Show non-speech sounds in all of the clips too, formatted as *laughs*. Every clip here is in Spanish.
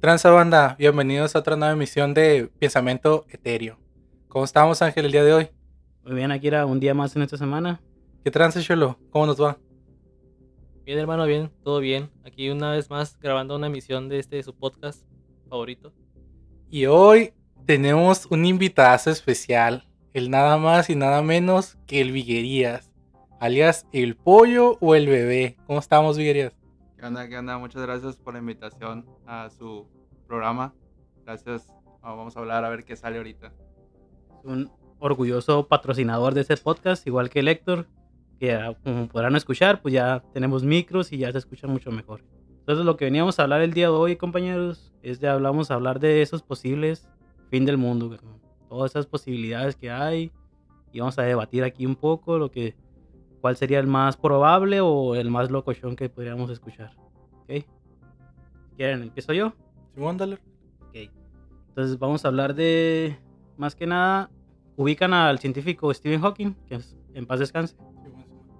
Transa banda, bienvenidos a otra nueva emisión de Pensamiento Etéreo. ¿Cómo estamos, Ángel, el día de hoy? Muy bien, aquí era un día más en esta semana. ¿Qué tranza, Cholo? ¿Cómo nos va? Bien, hermano, bien, todo bien. Aquí una vez más grabando una emisión de este su podcast favorito. Y hoy tenemos un invitado especial, el nada más y nada menos que el Viguerías, alias el pollo o el bebé. ¿Cómo estamos, Viguerías? ¿Qué onda? ¿Qué onda? Muchas gracias por la invitación a su programa. Gracias. Ah, Vamos a hablar a ver qué sale ahorita. Un orgulloso patrocinador de este podcast, igual que el Héctor, que ah, como podrán escuchar, pues ya tenemos micros y ya se escucha mucho mejor. Entonces lo que veníamos a hablar el día de hoy, compañeros, es de hablamos a hablar de esos posibles fin del mundo, todas esas posibilidades que hay y vamos a debatir aquí un poco lo que cuál sería el más probable o el más locochón que podríamos escuchar. ¿Ok? ¿Quieren? ¿Empiezo yo? Ok. Entonces vamos a hablar de, más que nada, ubican al científico Stephen Hawking, que es, en paz descanse.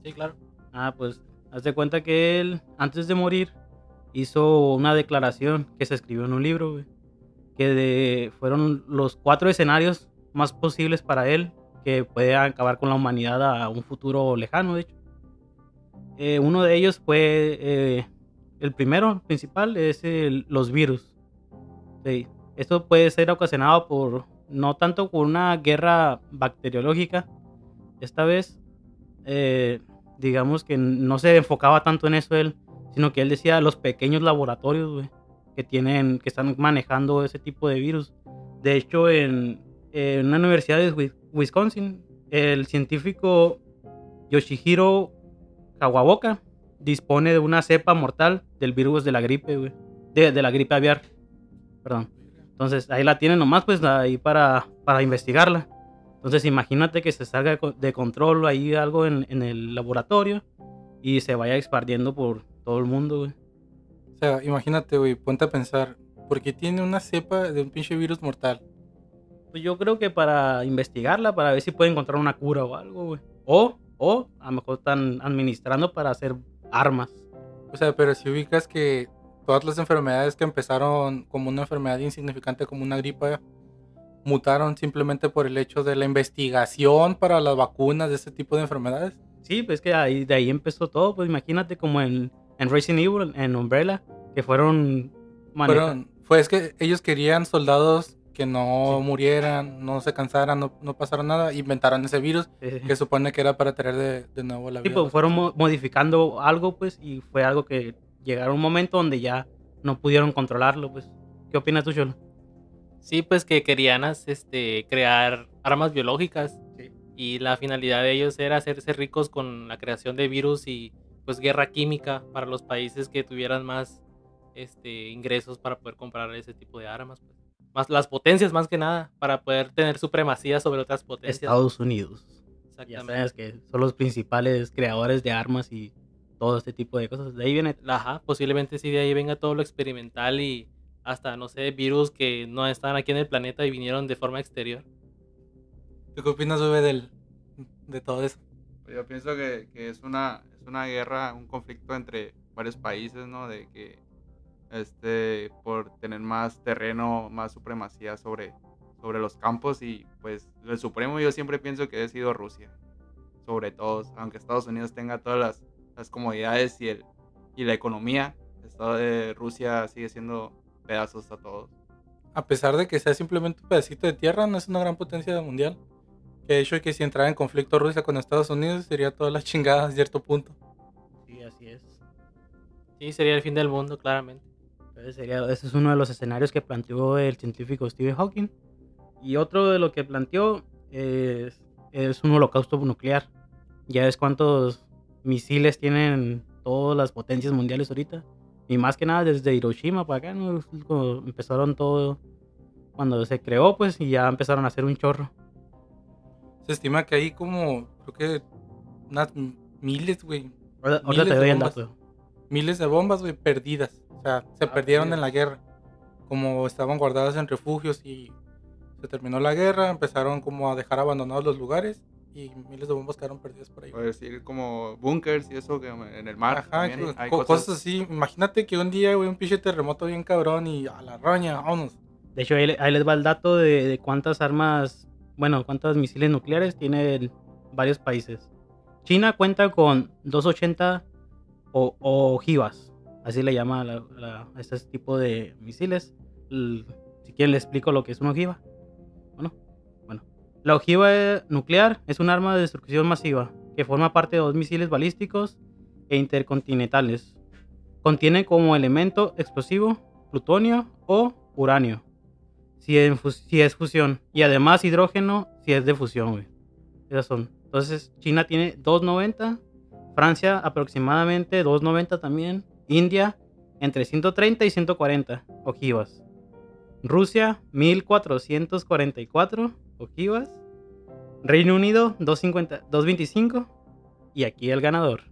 Sí, claro. Ah, pues haz de cuenta que él, antes de morir, hizo una declaración que se escribió en un libro, güey, que de- fueron los cuatro escenarios más posibles para él que puede acabar con la humanidad a un futuro lejano, de hecho. Eh, uno de ellos fue, eh, el primero, principal, es el- los virus. Esto puede ser ocasionado por, no tanto por una guerra bacteriológica, esta vez, eh, digamos que no se enfocaba tanto en eso él, sino que él decía los pequeños laboratorios, que tienen, que están manejando ese tipo de virus. De hecho, en, una universidad de Wi- Wisconsin, el científico Yoshihiro Kawaboka dispone de una cepa mortal del virus de la gripe. De, de la gripe aviar. Perdón. Entonces ahí la tienen nomás, pues ahí para, para investigarla. Entonces imagínate que se salga de, co- de control ahí algo en, en el laboratorio y se vaya expandiendo por todo el mundo, güey. O sea, imagínate, güey, ponte a pensar, ¿por qué tiene una cepa de un pinche virus mortal? Pues yo creo que para investigarla, para ver si puede encontrar una cura o algo, güey. O, o a lo mejor están administrando para hacer armas. O sea, pero si ubicas que todas las enfermedades que empezaron como una enfermedad insignificante, como una gripa, mutaron simplemente por el hecho de la investigación para las vacunas de ese tipo de enfermedades. Sí, pues que ahí, de ahí empezó todo. Pues imagínate como en, en Resident Evil, en Umbrella, que fueron... Fueron, fue es que ellos querían soldados que no Sí. murieran, no se cansaran, no, no pasara nada, inventaron ese virus eh, que supone que era para traer de, de nuevo la Sí, vida. pues fueron mo- modificando algo, pues, y fue algo que llegaron a un momento donde ya no pudieron controlarlo, pues. ¿Qué opinas tú, Cholo? Sí, pues que querían este, crear armas biológicas Sí. y la finalidad de ellos era hacerse ricos con la creación de virus y pues guerra química para los países que tuvieran más este, ingresos para poder comprar ese tipo de armas. Pues. Más las potencias más que nada, para poder tener supremacía sobre otras potencias. Estados Unidos. Ya Exactamente. sabes que son los principales creadores de armas y todo este tipo de cosas. De ahí viene. Ajá, posiblemente sí de ahí venga todo lo experimental y hasta, no sé, virus que no están aquí en el planeta y vinieron de forma exterior. ¿Tú qué opinas, bebé, del, de todo eso? Pues yo pienso que, que es, una, es una guerra, un conflicto entre varios países, ¿no? De que este, por tener más terreno, más supremacía sobre, sobre los campos y pues el supremo yo siempre pienso que ha sido Rusia, sobre todos, aunque Estados Unidos tenga todas las, las comodidades y, el, y la economía, el Estado de Rusia sigue siendo pedazos a todos. A pesar de que sea simplemente un pedacito de tierra, no es una gran potencia mundial. Que de hecho que si entrara en conflicto Rusia con Estados Unidos sería toda la chingada a cierto punto. Sí, así es. Sí, sería el fin del mundo, claramente. Entonces sería, ese es uno de los escenarios que planteó el científico Stephen Hawking. Y otro de lo que planteó es, es un holocausto nuclear. Ya ves cuántos misiles tienen todas las potencias mundiales ahorita. Y más que nada desde Hiroshima para acá, ¿no? Empezaron todo, cuando se creó, pues, y ya empezaron a hacer un chorro. Se estima que hay como, creo que unas miles, güey, Miles te de doy el bombas. dato. miles de bombas, güey, perdidas. O sea, se Ah, perdieron en la guerra. Como estaban guardadas en refugios y se terminó la guerra, empezaron como a dejar abandonados los lugares y miles de bombas quedaron perdidas por ahí. O decir como bunkers y eso que en el mar. Ajá, también hay co- cosas así. Imagínate que un día, güey, un pinche terremoto bien cabrón y a la roña, vámonos. De hecho, ahí, le- ahí les va el dato de, de cuántas armas, bueno, cuántos misiles nucleares tiene el- varios países. China cuenta con 280 o, ojivas, así le llama la- la- a este tipo de misiles. Si quieren les explico lo que es una ojiva. La ojiva nuclear es un arma de destrucción masiva que forma parte de dos misiles balísticos e intercontinentales. Contiene como elemento explosivo plutonio o uranio si, es fusión. Y además hidrógeno si es de fusión. Esas son. Entonces, China tiene 290. Francia aproximadamente 290 también. India entre 130 y 140 ojivas. Rusia 1444 ojivas. Reino Unido 250, 225. Y aquí el ganador.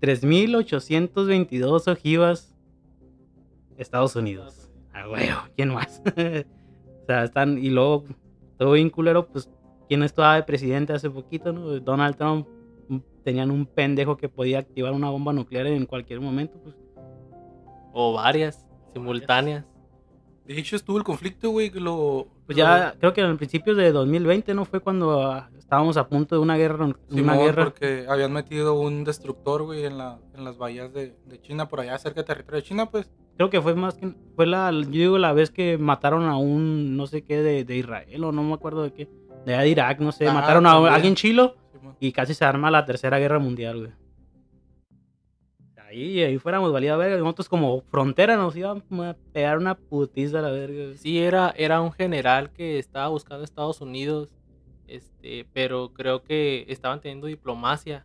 3822 ojivas. Estados Unidos. A huevo, ¿quién más? *laughs* o sea, están. Y luego, todo bien culero, pues, ¿quién estaba de presidente hace poquito, no? Donald Trump. mm, Tenían un pendejo que podía activar una bomba nuclear en cualquier momento, pues. O varias, simultáneas. De hecho, estuvo el conflicto, güey, que lo... Pues ya, creo que en principios de 2020, ¿no? Fue cuando ah, estábamos a punto de una guerra. Simón, una guerra. porque habían metido un destructor, güey, en, la, en las bahías de, de China, por allá cerca del territorio de China, pues. Creo que fue más que. Fue la. Yo digo la vez que mataron a un. No sé qué de, de Israel o no me acuerdo de qué. De allá de Irak, no sé. Ajá, mataron a alguien chilo. Y casi se arma la tercera guerra mundial, güey. Ahí, ahí fuéramos valida verga. Nosotros como frontera nos íbamos a pegar una putiza la verga. Sí, era, era un general que estaba buscando Estados Unidos, este, pero creo que estaban teniendo diplomacia.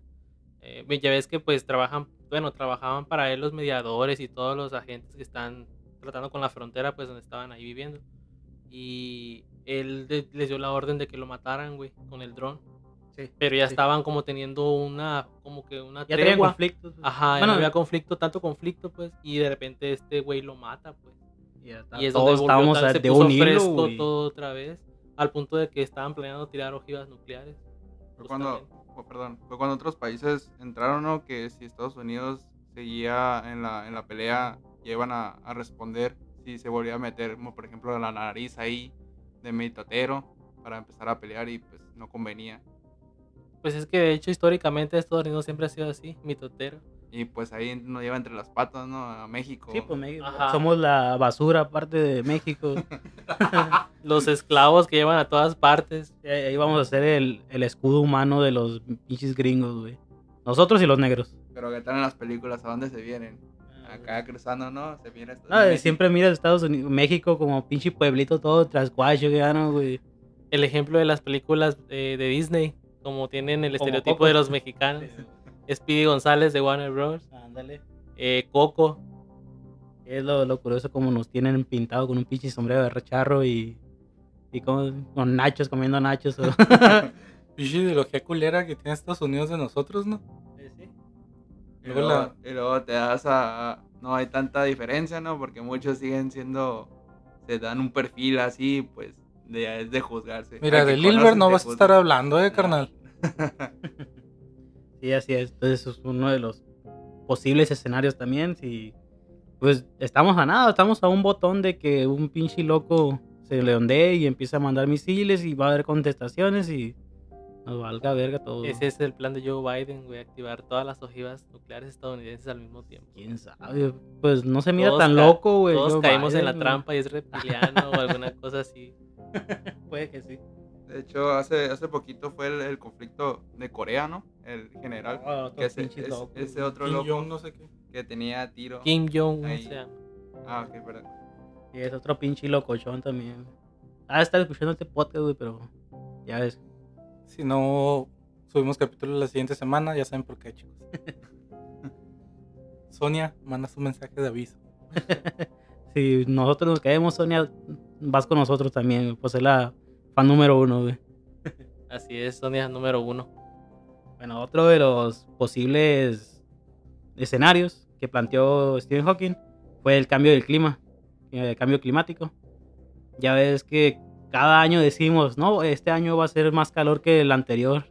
Eh, ya ves que pues trabajan, bueno, trabajaban para él los mediadores y todos los agentes que están tratando con la frontera, pues donde estaban ahí viviendo. Y él les dio la orden de que lo mataran, güey, con el dron. Sí. Pero ya sí. estaban como teniendo una, como que una Ya tenían tregua. conflictos. pues. Ajá, ya Bueno, no había conflicto, tanto conflicto, pues, y de repente este güey lo mata, pues. ya está- Y es donde todos volvió estábamos se de puso un hilo, fresco güey. todo otra vez, al punto de que estaban planeando tirar ojivas nucleares. Fue cuando, oh, perdón, fue cuando otros países entraron, ¿no? Que si Estados Unidos seguía en la, en la pelea, ya iban a, a responder si se volvía a meter, como por ejemplo, la nariz ahí de meditatero para empezar a pelear y pues no convenía. Pues es que de hecho históricamente Estados Unidos siempre ha sido así, mitotero. Y pues ahí nos lleva entre las patas, ¿no? A México. Sí, pues México. Ajá. Somos la basura aparte de México. *laughs* *laughs* Los esclavos que llevan a todas partes. Y ahí vamos a ser el, el escudo humano de los pinches gringos, güey. Nosotros y los negros. Pero que tal en las películas, ¿a dónde se vienen? Acá cruzando, ¿no? Se viene Estados No, México. siempre miras Estados Unidos, México como pinche pueblito todo trasguacho, que ya no, güey. El ejemplo de las películas eh, de Disney, como tienen el Como estereotipo Coco. de los mexicanos. *laughs* Speedy González de Warner Bros. Ándale. eh, Coco. Es lo, lo curioso como nos tienen pintado con un pinche sombrero de recharro y, y con, con nachos, comiendo nachos. o- *laughs* Pinche ideología culera que tiene Estados Unidos de nosotros, ¿no? Y Luego luego, la- y luego te das a, a- No hay tanta diferencia, ¿no? Porque muchos siguen siendo... Se dan un perfil así, pues... De, es de juzgarse. Mira, de Lilbert no vas a estar hablando, eh, carnal. *laughs* Sí, así es. Entonces es uno de los posibles escenarios también. Si, pues estamos a nada, estamos a un botón de que un pinche loco se le ondee y empiece a mandar misiles y va a haber contestaciones y nos valga verga todo. Ese es el plan de Joe Biden, güey, activar todas las ojivas nucleares estadounidenses al mismo tiempo. ¿Quién sabe? Pues no se mira Todos tan loco, güey. Todos Joe caímos en la güey. trampa y es reptiliano o alguna *laughs* cosa así. Puede que sí. De hecho, hace, hace poquito fue el, el conflicto de Corea, ¿no? El general. Ah, otro que ese, es- loco, ese otro Kim loco Jong, no sé qué. que tenía tiro. Kim Jong-un Ahí. se llama. Ah, ok, perdón. Y es otro pinche locochón también. Ah, estar escuchando este podcast, güey, pero ya ves. Si no subimos capítulo la siguiente semana, ya saben por qué, chicos. *laughs* Sonia, manda su mensaje de aviso. *laughs* Si nosotros nos caemos, Sonia, vas con nosotros también, pues es la fan número uno, güey. *laughs* Así es, Sonia número uno. Bueno, otro de los posibles escenarios que planteó Stephen Hawking fue el cambio del clima, el cambio climático. Ya ves que cada año decimos, no, este año va a ser más calor que el anterior.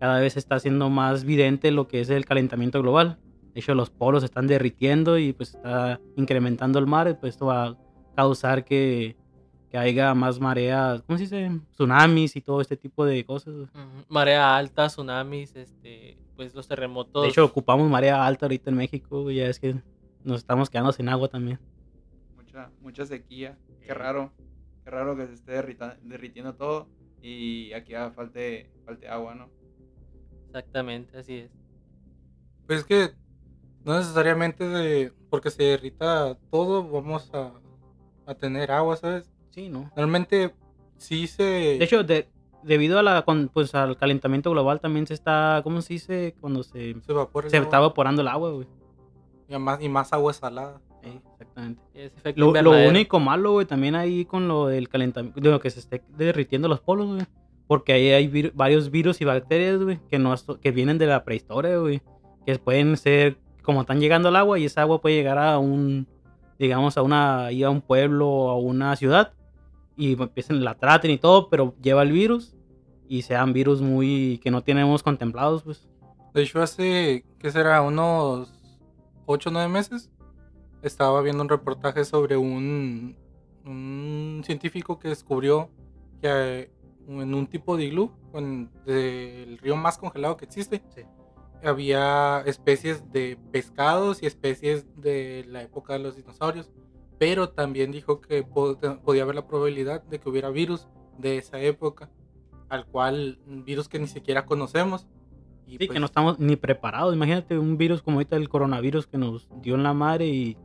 Cada vez está siendo más evidente lo que es el calentamiento global. De hecho, los polos están derritiendo y pues está incrementando el mar. Pues esto va a causar que, que haya más mareas, ¿cómo se dice? Tsunamis y todo este tipo de cosas. Ujú, Marea alta, tsunamis, este, pues los terremotos. De hecho, ocupamos marea alta ahorita en México. Ya es que nos estamos quedando sin agua también. Mucha, mucha sequía. Qué raro. Qué raro que se esté derrita- derritiendo todo y aquí ah, falte, falte agua, ¿no? Exactamente, así es. Pues es que no necesariamente de, porque se derrita todo vamos a, a tener agua, ¿sabes? Sí, ¿no? Realmente sí se... De hecho, de- debido a la, con- pues, al calentamiento global también se está, ¿cómo se dice? Cuando se, se evapora el se agua. está evaporando el agua, güey. y más, y más agua salada. Exactamente. Es efecto Lo, lo único malo, güey, también ahí con lo del calentamiento, de lo que se esté derritiendo los polos, güey. Porque ahí hay vir- varios virus y bacterias, güey, que, no, que vienen de la prehistoria, güey. Que pueden ser, como están llegando al agua, y esa agua puede llegar a un, digamos, a una, a un pueblo o a una ciudad. Y empiecen, la traten y todo, pero lleva el virus. Y sean virus muy, que no tenemos contemplados, pues. De hecho, hace, ¿qué será? Unos 8 o 9 meses estaba viendo un reportaje sobre un, un científico que descubrió que en un tipo de iglú, en- del río más congelado que existe, Sí. había especies de pescados y especies de la época de los dinosaurios. Pero también dijo que po- podía haber la probabilidad de que hubiera virus de esa época, al cual virus que ni siquiera conocemos. Y Sí, pues, que no estamos ni preparados. Imagínate un virus como ahorita el coronavirus que nos dio en la madre y,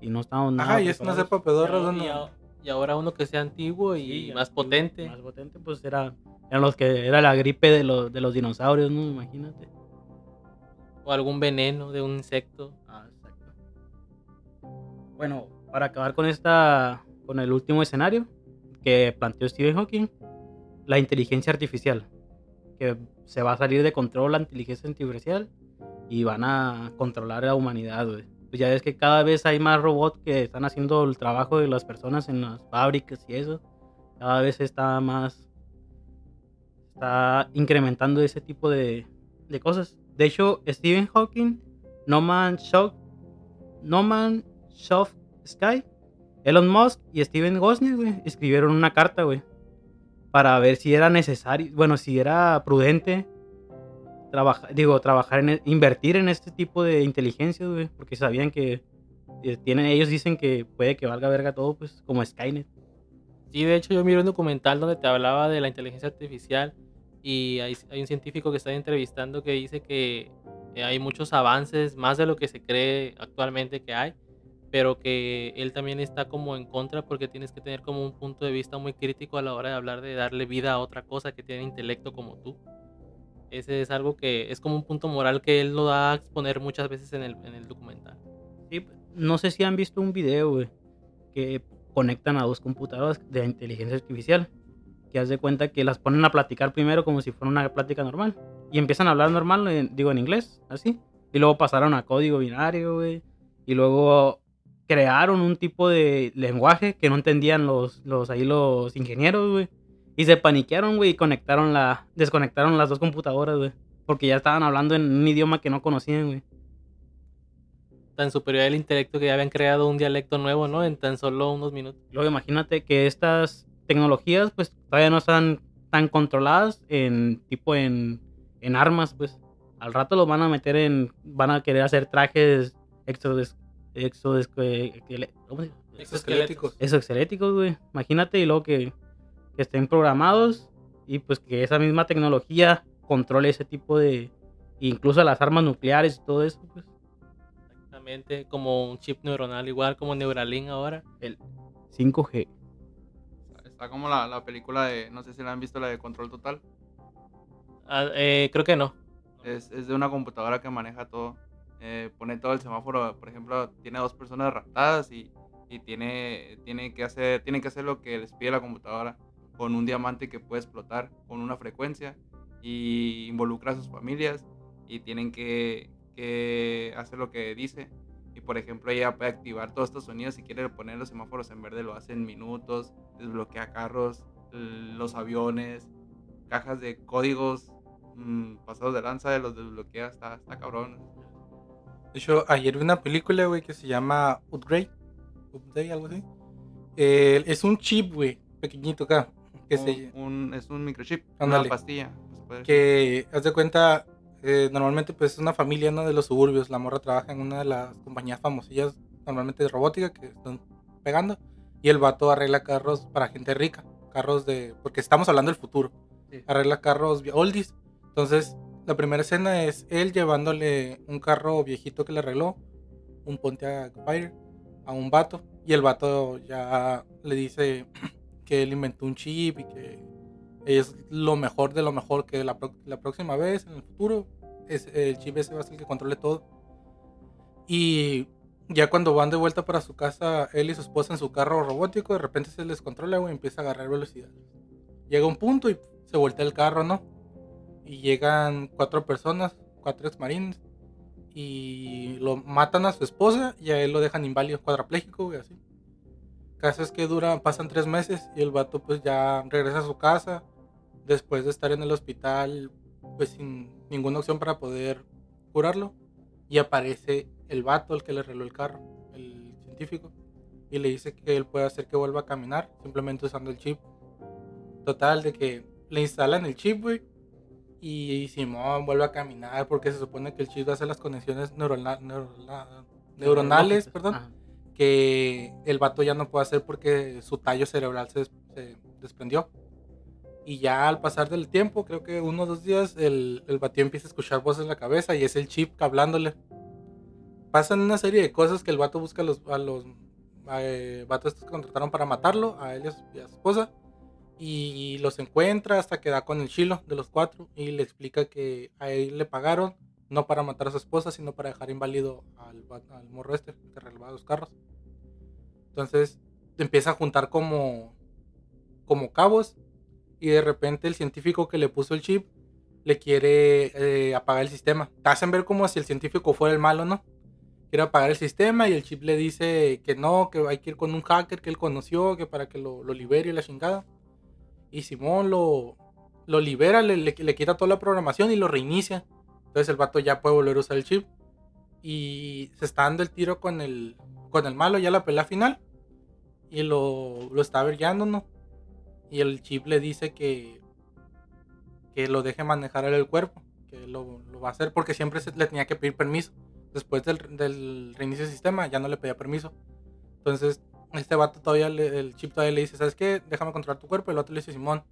y no estamos nada. Ajá, y es una cepa pedorra. Y, a- y ahora uno que sea antiguo y Sí, más antiguo, potente. Más potente, pues era, eran los que era la gripe de los, de los dinosaurios, ¿no? Imagínate. O algún veneno de un insecto. Ah, exacto. Bueno, para acabar con esta, con el último escenario que planteó Stephen Hawking, la inteligencia artificial, que se va a salir de control la inteligencia artificial y van a controlar a la humanidad, güey. Pues ya ves que cada vez hay más robots que están haciendo el trabajo de las personas en las fábricas y eso. Cada vez está más, está incrementando ese tipo de, de cosas. De hecho, Stephen Hawking, No Man Shock, No Sky, Elon Musk y Steven Gosnell, güey, escribieron una carta, güey, para ver si era necesario, bueno, si era prudente trabajar, digo, trabajar en, e- invertir en este tipo de inteligencia, porque sabían que eh, tienen, ellos dicen que puede que valga verga todo, pues, como Skynet. Sí, de hecho yo miré un documental donde te hablaba de la inteligencia artificial y hay, hay un científico que está entrevistando que dice que eh, hay muchos avances, más de lo que se cree actualmente que hay, pero que él también está como en contra porque tienes que tener como un punto de vista muy crítico a la hora de hablar de darle vida a otra cosa que tiene intelecto como tú. Ese es algo que es como un punto moral que él lo da a exponer muchas veces en el, en el documental. Sí, no sé si han visto un video, que conectan a dos computadoras de inteligencia artificial. Que haz de cuenta que las ponen a platicar primero como si fuera una plática normal. Y empiezan a hablar normal, en- digo en inglés, así. Y luego pasaron a código binario. Y luego crearon un tipo de lenguaje que no entendían los, los ahí los ingenieros. Y se paniquearon, güey, y conectaron la, desconectaron las dos computadoras, güey. Porque ya estaban hablando en un idioma que no conocían, güey. Tan superior el intelecto que ya habían creado un dialecto nuevo, ¿no? En tan solo unos minutos. Luego imagínate que estas tecnologías pues todavía no están tan controladas en tipo en, en armas, pues al rato los van a meter en, van a querer hacer trajes exodes, exodes. Exoesqueléticos. exoesqueléticos, güey. Imagínate y luego que, que estén programados y pues que esa misma tecnología controle ese tipo de, incluso las armas nucleares y todo eso, pues. Exactamente, como un chip neuronal, igual como Neuralink ahora. El 5G. Está como la, la película de, no sé si la han visto, la de Control Total. Ah, eh, creo que no. Es, es de una computadora que maneja todo. Eh, pone todo el semáforo, por ejemplo, tiene dos personas raptadas y, y tiene, tiene, que hacer, tiene que hacer lo que les pide la computadora con un diamante que puede explotar con una frecuencia y involucra a sus familias y tienen que, que hacer lo que dice Y por ejemplo, ella puede activar todos estos sonidos. Si quiere poner los semáforos en verde, lo hace en minutos. Desbloquea carros, los aviones, cajas de códigos mm, pasados de lanza, los desbloquea. Está, está cabrón. De hecho, ayer vi una película, güey, que se llama Upgrade. Upgrade, algo así. Eh, es un chip, güey, pequeñito acá. Que, se, Un- un- es un microchip, Ándale. una pastilla. que haz de cuenta, eh, normalmente pues es una familia, ¿no? De los suburbios. La morra trabaja en una de las compañías famosillas, normalmente de robótica, que están pegando. Y el vato arregla carros para gente rica. Carros de... Porque estamos hablando del futuro. Sí. Arregla carros oldies. Entonces, la primera escena es él llevándole un carro viejito que le arregló, un Pontiac Fire, a un vato. Y el vato ya le dice que él inventó un chip y que es lo mejor de lo mejor que la, próxima vez, en el futuro, es, el chip ese va a ser el que controle todo. Y ya cuando van de vuelta para su casa, él y su esposa en su carro robótico, de repente se les controla, y empieza a agarrar velocidad. Llega un punto y se voltea el carro, ¿no? Y llegan cuatro personas, cuatro exmarines, y lo matan a su esposa y a él lo dejan inválido, cuadrapléjico, güey, así. Caso es que dura, pasan tres meses y el vato pues ya regresa a su casa después de estar en el hospital pues sin ninguna opción para poder curarlo y aparece el vato, el que le arregló el carro, el científico, y le dice que él puede hacer que vuelva a caminar simplemente usando el chip. Total, de que le instalan el chip, güey, y Simón vuelve a caminar porque se supone que el chip hace las conexiones neurona- neurona- neuronales, perdón Ajá. Que el vato ya no puede hacer porque su tallo cerebral se, se desprendió. Y ya al pasar del tiempo, creo que uno o dos días, el, el vato empieza a escuchar voces en la cabeza y es el chip hablándole. Pasan una serie de cosas que el vato busca a los, a los eh, vatos que contrataron para matarlo, a él y a su, y a su esposa. Y los encuentra hasta que da con el chilo de los cuatro y le explica que a él le pagaron no para matar a su esposa, sino para dejar inválido al, al morro este que arreglaba los carros. Entonces empieza a juntar como, como cabos y de repente el científico que le puso el chip le quiere eh, apagar el sistema. Te hacen ver como si el científico fuera el malo, ¿no? Quiere apagar el sistema y el chip le dice que no, que hay que ir con un hacker que él conoció, que para que lo, libere la chingada. Y Simón lo, lo libera, le, le- le quita toda la programación y lo reinicia. Entonces el vato ya puede volver a usar el chip. Y se está dando el tiro con el, con el malo, ya la pelea final. Y lo, lo está ¿no? Y el chip le dice que, que lo deje manejar el cuerpo. Que lo, lo va a hacer porque siempre se, le tenía que pedir permiso. Después del, del reinicio del sistema ya no le pedía permiso. Entonces este vato todavía, le- el chip todavía le dice, ¿sabes qué? Déjame controlar tu cuerpo. El otro le dice, Simón.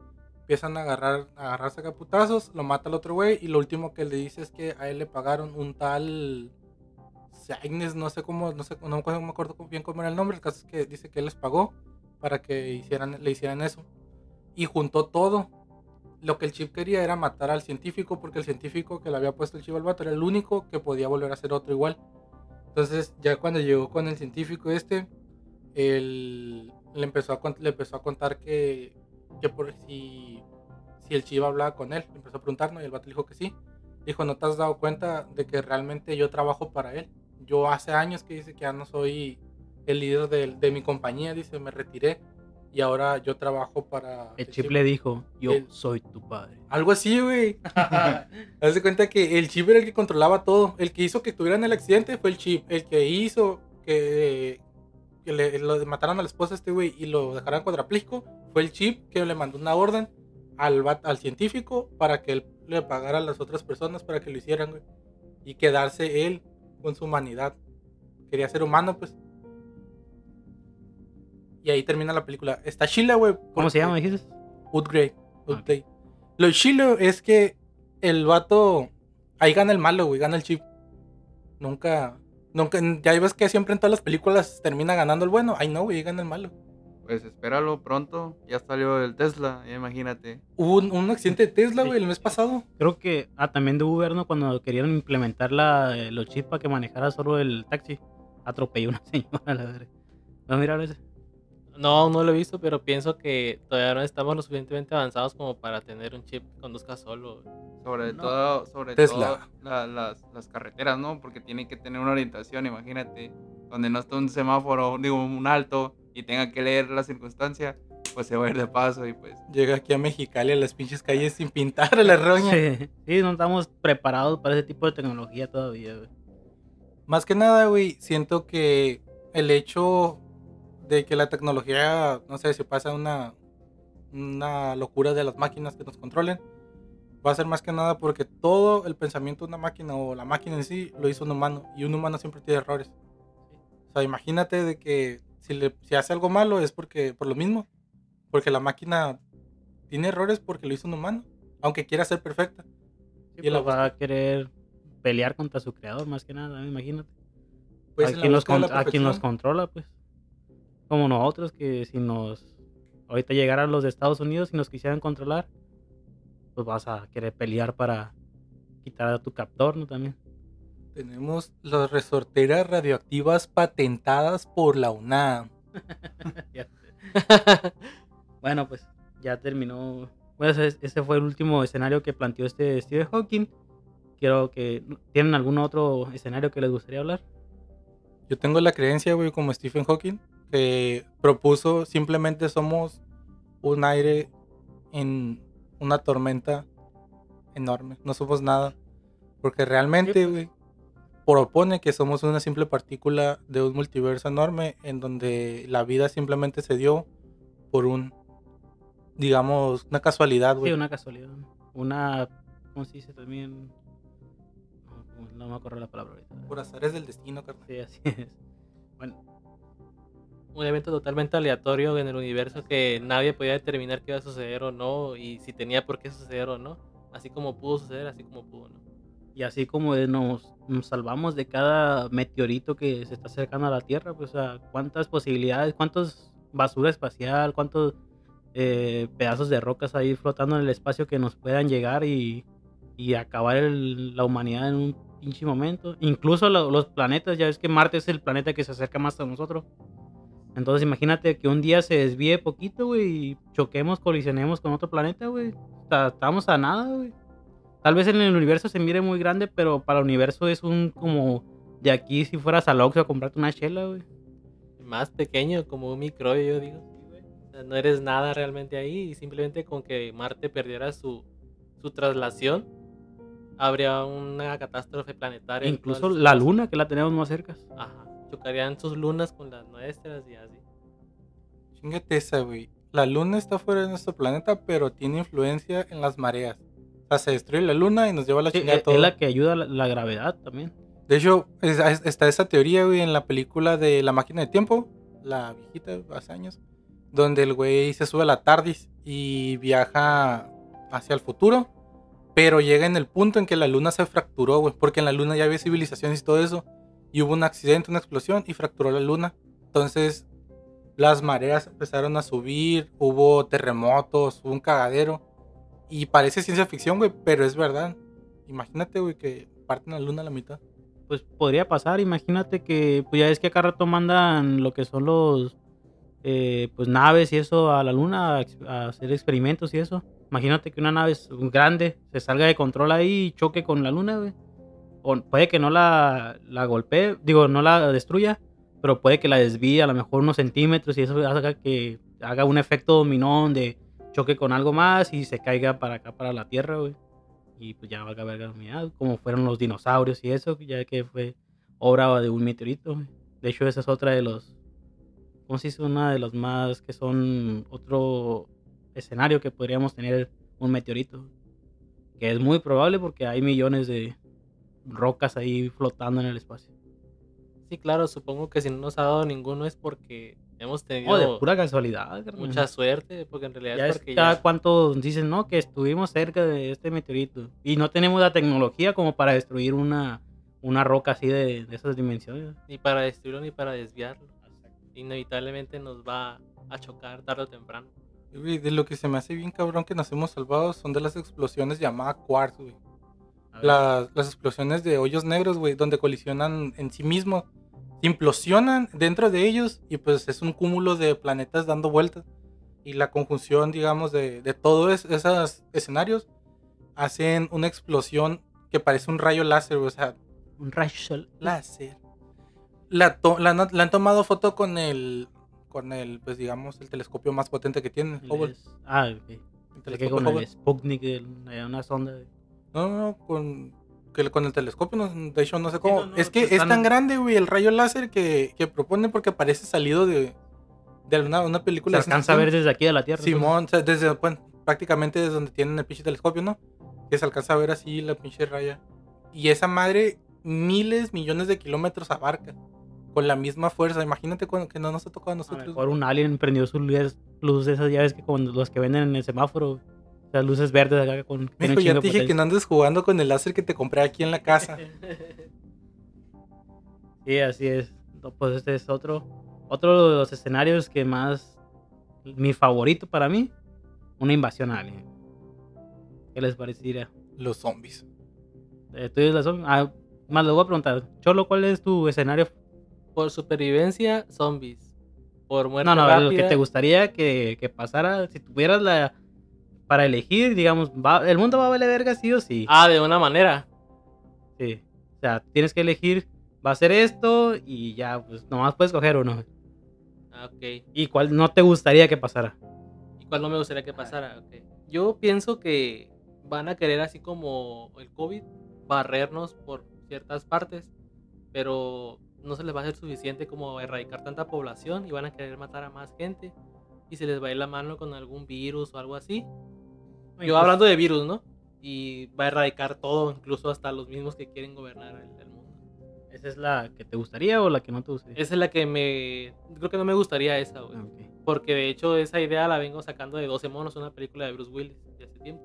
Empiezan a agarrar, a agarrarse a putazos, lo mata el otro güey. Y lo último que le dice es que a él le pagaron un tal Agnes, no sé cómo, no sé, no me acuerdo, bien cómo era el nombre. El caso es que dice que él les pagó para que hicieran, le hicieran eso. Y juntó todo. Lo que el chip quería era matar al científico, porque el científico que le había puesto el chip al vato era el único que podía volver a ser otro igual. Entonces, ya cuando llegó con el científico este, él le empezó a, le empezó a contar que, que por si, si el chip hablaba con él. Empezó a preguntar, ¿no? Y el vato dijo que sí. Dijo, ¿no te has dado cuenta de que realmente yo trabajo para él? Yo hace años que dice que ya no soy el líder de, de mi compañía, dice, me retiré. Y ahora yo trabajo para... El chip le dijo, yo El- soy tu padre. Algo así, güey. *laughs* *laughs* Haz de cuenta que el chip era el que controlaba todo. El que hizo que tuvieran el accidente fue el chip. El que hizo que, que le, lo mataran a la esposa a este güey y lo dejaran cuadrapléjico fue el chip que le mandó una orden al, al científico para que él le pagara a las otras personas para que lo hicieran, güey. Y quedarse él con su humanidad. Quería ser humano, pues. Y ahí termina la película. Está chila, güey. ¿Cómo se llama, dijiste? Upgrade. Ah. Lo chilo es que el vato. Ahí gana el malo, güey. Gana el chip. Nunca. Nunca. Ya ves que siempre en todas las películas termina ganando el bueno. Ay, no, güey. Gana el malo. Pues espéralo pronto. Ya salió el Tesla, ya imagínate. Hubo un, un accidente de Tesla, güey, el mes pasado. Creo que, ah, también de Uber, ¿no? Cuando querían implementar la, eh, los chips para que manejara solo el taxi, atropelló una *laughs* señora, la verdad. ¿Vas a mirar ese? No, no lo he visto, pero pienso que todavía no estamos lo suficientemente avanzados como para tener un chip que conduzca solo. Sobre No. todo, sobre Tesla. todo la- las, las carreteras, ¿no? Porque tienen que tener una orientación, imagínate, donde no está un semáforo, digo, un alto y tenga que leer la circunstancia, pues se va a ir de paso y pues Llega aquí a Mexicali a las pinches calles sin pintar a la roña. Sí, sí, no estamos preparados para ese tipo de tecnología todavía, güey. Más que nada, güey, siento que el hecho de que la tecnología, no sé, se pasa una, una locura de las máquinas que nos controlen, va a ser más que nada porque todo el pensamiento de una máquina o la máquina en sí lo hizo un humano y un humano siempre tiene errores. O sea, imagínate de que si, le, si hace algo malo es porque por lo mismo, porque la máquina tiene errores porque lo hizo un humano, aunque quiera ser perfecta. Sí, Y la va a querer pelear contra su creador, más que nada, imagínate. Pues a, quien los con- a quien los controla, pues. Como nosotros, que si nos. Ahorita llegaran los de Estados Unidos y nos quisieran controlar, pues vas a querer pelear para quitar a tu captor, ¿no? También. Tenemos las resorteras radioactivas patentadas por la UNAM. *laughs* Bueno, pues ya terminó. Bueno, ese, fue el último escenario que planteó este Stephen Hawking. Quiero que. ¿Tienen algún otro escenario que les gustaría hablar? Yo tengo la creencia, güey, como Stephen Hawking, que propuso simplemente somos un aire en una tormenta enorme. No somos nada. Porque realmente, Sí, pues. güey, propone que somos una simple partícula de un multiverso enorme en donde la vida simplemente se dio por un, digamos, una casualidad, güey. Sí, una casualidad. Una. ¿Cómo se dice también? No, no me acuerdo la palabra ahorita. Por azares del destino, carnal. Sí, así es. Bueno, Un evento totalmente aleatorio en el universo que nadie podía determinar qué iba a suceder o no, y si tenía por qué suceder o no. Así como pudo suceder, así como pudo, ¿no? Y así como nos, salvamos de cada meteorito que se está acercando a la Tierra, pues, sea, cuántas posibilidades, cuántos basura espacial, cuántos eh, pedazos de rocas ahí flotando en el espacio que nos puedan llegar y, acabar la humanidad en un pinche momento. Incluso lo- los planetas, ya ves que Marte es el planeta que se acerca más a nosotros. Entonces imagínate que un día se desvíe poquito, güey, y choquemos, colisionemos con otro planeta, güey. Estamos a nada, güey. Tal vez en el universo se mire muy grande, pero para el universo es un como de aquí si fueras al Oxxo a comprarte una chela, güey. Más pequeño, como un microbio, yo digo. O sea, no eres nada realmente ahí, y simplemente con que Marte perdiera su, su traslación, habría una catástrofe planetaria. Incluso la las- luna que la tenemos más cerca. Ajá. Chocarían sus lunas con las nuestras y así. Chingate esa, güey. La luna está fuera de nuestro planeta, pero tiene influencia en las mareas. O sea, se destruye la luna y nos lleva a la Sí, chingada es, todo. es la que ayuda a la, la gravedad también. De hecho, es- es- está esa teoría, güey, en la película de La máquina de tiempo, la viejita, hace años, donde el güey se sube a la TARDIS y viaja hacia el futuro, pero llega en el punto en que la luna se fracturó, güey, porque en la luna ya había civilizaciones y todo eso, y hubo un accidente, una explosión y fracturó la luna. Entonces, las mareas empezaron a subir, hubo terremotos, hubo un cagadero, y parece ciencia ficción, güey, pero es verdad. Imagínate, güey, que parten la luna a la mitad. Pues podría pasar, imagínate que, pues ya es que acá rato mandan lo que son los, eh, pues naves y eso a la luna a, hacer experimentos y eso. Imagínate que una nave grande se salga de control ahí y choque con la luna, güey. O puede que no la, la golpee, digo, no la destruya, pero puede que la desvíe a lo mejor unos centímetros y eso haga que haga un efecto dominó donde choque con algo más y se caiga para acá, para la Tierra, güey. Y pues ya va a haber la humanidad, como fueron los dinosaurios y eso, ya que fue obra de un meteorito. De hecho, esa es otra de los, ¿cómo se dice? Una de los más que son otro escenario que podríamos tener un meteorito. Que es muy probable porque hay millones de rocas ahí flotando en el espacio. Sí, claro, supongo que si no nos ha dado ninguno es porque hemos tenido O de pura casualidad. carnal. mucha suerte, porque en realidad Ya es porque cada ya... cuántos dicen, no, que estuvimos cerca de este meteorito. Y no tenemos la tecnología como para destruir una, una roca así de, de esas dimensiones. ni para destruirlo ni para desviarlo. Inevitablemente nos va a chocar tarde o temprano. De lo que se me hace bien cabrón que nos hemos salvado son de las explosiones llamadas quarks, güey. Las, las explosiones de hoyos negros, güey, donde colisionan en sí mismos. Se implosionan dentro de ellos y pues es un cúmulo de planetas dando vueltas. Y la conjunción, digamos, de, de todos esos escenarios hacen una explosión que parece un rayo láser, o sea, Un rayo láser. La, to- la, la han tomado foto con el, con el, pues digamos, el telescopio más potente que tiene. Hubble. Ah, ok. El telescopio con el Hubble. Sputnik, el- una sonda. de- No, no, no, con, que con el telescopio, no, de hecho no sé cómo. no, no, es que pues es están- tan grande, güey, el rayo láser que, que propone porque parece salido de, de una, una Se película. de alcanza a ver desde aquí de la Tierra. Simón, o sea, desde, bueno, prácticamente desde donde tienen el pinche telescopio, ¿no? Que se alcanza a ver así la pinche raya. Y esa madre, miles, millones de kilómetros abarca. Con la misma fuerza. Imagínate cuando, que no nos ha tocado a A nosotros. mejor un alien prendió su luz, luz de esas llaves que como los que venden en el semáforo. Sea, luces verdes acá con. Mijo, un ya te dije que no andes jugando con el láser que te compré aquí en la casa. *laughs* Sí, así es. No, Pues este es otro, otro de los escenarios que más, mi favorito para mí, una invasión alien. ¿Qué les parecería? Los zombies. Eh, ¿Tú dices la zom- Ah, más le voy a preguntar, Cholo, ¿cuál es tu escenario? Por supervivencia, zombies. Por muerte No, no, lo que rápida, te gustaría que, que pasara, si tuvieras la, para elegir, digamos, va- el mundo va a valer verga sí o sí. Ah, de una manera. Sí. O sea, tienes que elegir, va a ser esto y ya, pues nomás puedes coger uno. Ah, ok. ¿Y cuál no te gustaría que pasara? ¿Y cuál no me gustaría que pasara? Ok. Yo pienso que van a querer, así como el COVID, barrernos por ciertas partes, pero no se les va a hacer suficiente como erradicar tanta población y van a querer matar a más gente y se les va a ir la mano con algún virus o algo así. Yo hablando de virus, ¿no? Y va a erradicar todo, incluso hasta los mismos que quieren gobernar el, el mundo. ¿Esa es la que te gustaría o la que no te gustaría? Esa es la que me... Creo que no me gustaría esa, güey. Ah, ok. Porque de hecho esa idea la vengo sacando de 12 monos, una película de Bruce Willis de hace tiempo.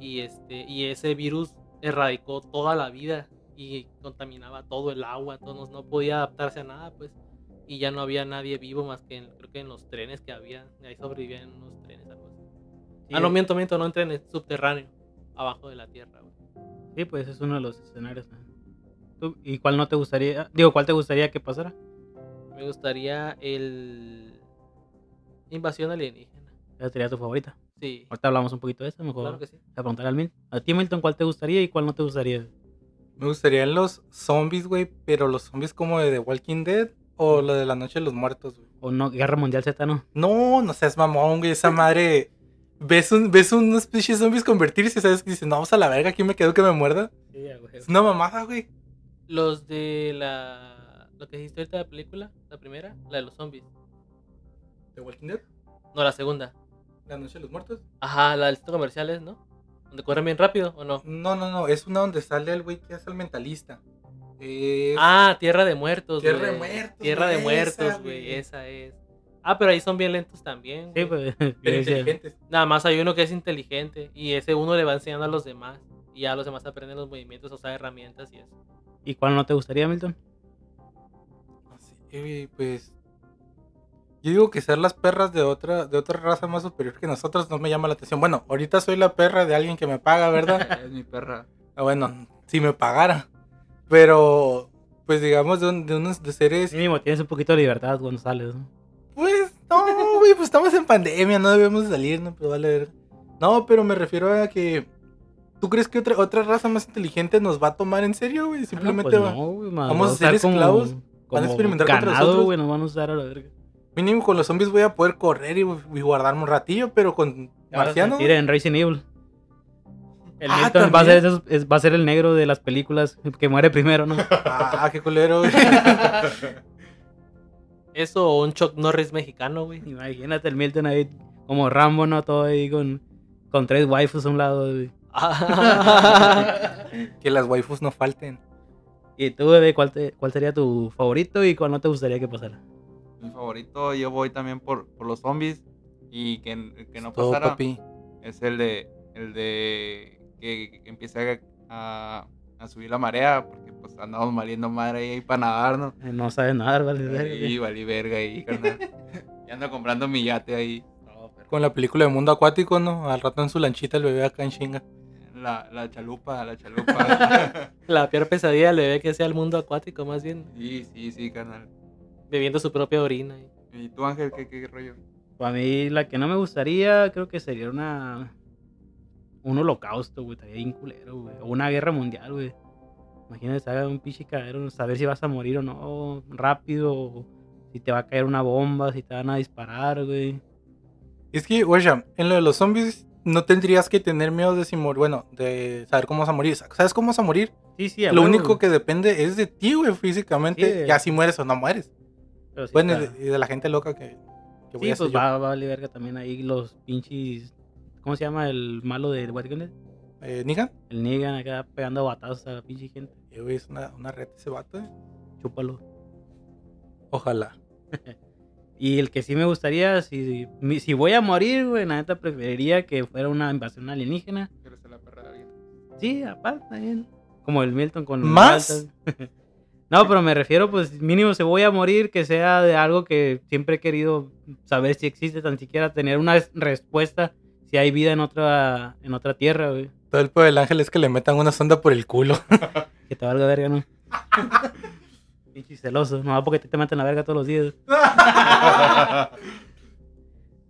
Y este y ese virus erradicó toda la vida y contaminaba todo el agua, todo, no, podía adaptarse a nada, pues. Y ya no había nadie vivo más que en- creo que en los trenes que había, ahí sobrevivían unos trenes, algo ah, no, miento, miento, no en trenes, subterráneo, abajo de la tierra, güey. Sí, pues es uno de los escenarios. ¿no? ¿Tú- ¿Y cuál no te gustaría? Digo, ¿cuál te gustaría que pasara? Me gustaría el... Invasión alienígena. Esa sería tu favorita. Sí, Ahorita hablamos un poquito de eso, mejor claro que sí. a preguntar al Milton. A ti, Milton, ¿cuál te gustaría y cuál no te gustaría? Me gustarían los zombies, güey, pero los zombies como de The Walking Dead o lo de la Noche de los Muertos, güey. O no, Guerra Mundial Z, ¿no? No, no seas mamón, güey, esa madre. Ves, un, ves unos pinches zombies convertirse, ¿sabes? Que dicen, no, vamos a la verga, aquí me quedo que me muerda. Sí, güey. Es una mamada, güey. Los de la. Lo que dijiste ahorita de la película, la primera, la de los zombies. ¿The Walking Dead? No, la segunda. ¿La Noche de los Muertos? Ajá, la del centro comerciales, ¿no? Donde corren bien rápido, ¿o no? No, no, no, es una donde sale el güey que es el mentalista. Es- Ah, Tierra de Muertos, Tierra güey. de Muertos, Tierra de Muertos, güey. Esa es. Ah, pero ahí son bien lentos también. Sí, pues. *laughs* pero inteligentes. Nada más hay uno que es inteligente. Y ese uno le va enseñando a los demás. Y ya los demás aprenden los movimientos, o sea, herramientas y eso. ¿Y cuál no te gustaría, Milton? Pues. Yo digo que ser las perras de otra, de otra raza más superior que nosotros no me llama la atención. Bueno, ahorita soy la perra de alguien que me paga, ¿verdad? *laughs* Es mi perra. Ah, bueno, si me pagara. Pero, pues digamos, de, un- de unos de seres. Mínimo tienes un poquito de libertad cuando sales, ¿no? Pues, güey, pues estamos en pandemia, no debemos salir, no, pero vale ver. No, pero me refiero a que. ¿Tú crees que otra, otra raza más inteligente nos va a tomar en serio, güey? Simplemente Ah, no, va. pues no, güey, ma, vamos va a ser usar como- esclavos, van a experimentar contra ganado, nosotros. güey, nos van a usar a la verga. Mínimo con los zombies voy a poder correr y, y guardarme un ratillo, pero con marcianos. Tira en Racing Evil. El Ah, Milton va a, ser esos- va a ser el negro de las películas que muere primero, ¿no? *laughs* Ah, qué culero. *laughs* Eso o un Chuck Norris mexicano, güey. Imagínate el Milton ahí como Rambo, ¿no? Todo ahí con, con tres waifus a un lado. güey. *laughs* que las waifus no falten. Y tú, bebé, ¿cuál, te- ¿cuál sería tu favorito y cuál no te gustaría que pasara? Mi favorito, yo voy también por, por los zombies. Y que, que no Todo, pasara papi. es el de el de que, que empiece a, a subir la marea, porque pues andamos valiendo madre ahí para nadar, ¿no? Eh, No sabes nadar, vale. verga, Y güey. valí verga ahí, carnal. *laughs* Y ando comprando mi yate ahí. Con la película de Mundo Acuático, ¿no? Al rato en su lanchita el bebé acá en chinga. La, la chalupa, la chalupa. *laughs* La peor pesadilla le ve que sea el mundo acuático, más bien. sí, sí, sí, carnal. Bebiendo su propia orina. ¿Y tú, Ángel, qué, qué rollo? Para mí, la que no me gustaría, creo que sería una. Un holocausto, güey. Estaría bien culero, güey. O una guerra mundial, güey. Imagínate, haga un pinche cagadero, saber si vas a morir o no rápido. o si te va a caer una bomba, si te van a disparar, güey. Es que, güey, en lo de los zombies no tendrías que tener miedo de si morir, bueno, de saber cómo vas a morir. ¿Sabes cómo vas a morir? Sí, sí, a Lo huevo, único güey. que depende es de ti, güey, físicamente. Sí, Ya si mueres o no mueres. Sí bueno, y de, la gente loca que, que voy Sí, a pues va, va a verga también ahí los pinches. ¿Cómo se llama el malo de White? Eh, ¿Negan? El Negan acá pegando batazos a la pinche gente. Eh, güey, es una, una red ese vato, eh. Chúpalo. Ojalá. *laughs* Y el que sí me gustaría, si, si voy a morir, güey, la neta preferiría que fuera una invasión alienígena. ¿Quieres ser la perra de alguien? Sí, aparte también. Como el Milton con ¿Más? *laughs* No, pero me refiero, pues, mínimo si voy a morir, que sea de algo que siempre he querido saber si existe, tan siquiera tener una es- respuesta si hay vida en otra, en otra tierra, güey. Todo el pedo del ángel es que le metan una sonda por el culo. *laughs* Que te valga verga, ¿no? *laughs* Pinche celoso, no porque te, te meten la verga todos los días. *laughs*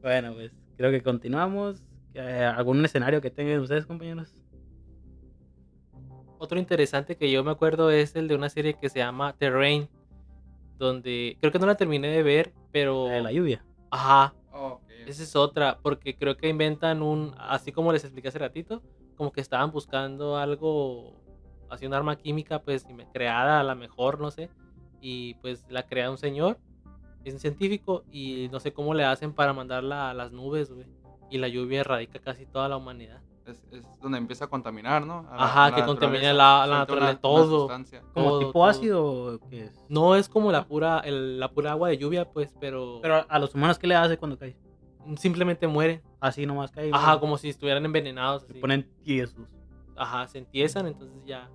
Bueno, pues, creo que continuamos. Eh, ¿Algún escenario que tengan ustedes, compañeros? Otro interesante que yo me acuerdo es el de una serie que se llama Terrain. Donde creo que no la terminé de ver, pero. La de la lluvia. Ajá. Esa es otra, porque creo que inventan un, así como les expliqué hace ratito, como que estaban buscando algo, así un arma química, pues creada a la mejor, no sé, y pues la crea un señor, es un científico, y no sé cómo le hacen para mandarla a las nubes, güey, y la lluvia erradica casi toda la humanidad. Es, es donde empieza a contaminar, ¿no? A Ajá, la que contamina la- la naturaleza, una todo. ¿Como Todo, tipo todo. ácido es? No es como la pura, el- la pura agua de lluvia, pues, pero, Pero a los humanos, ¿qué le hace cuando cae? Simplemente mueren. Así nomás cae. Ajá, como si estuvieran envenenados. Se así. ponen tiesos. ajá, se entiezan, entonces ya.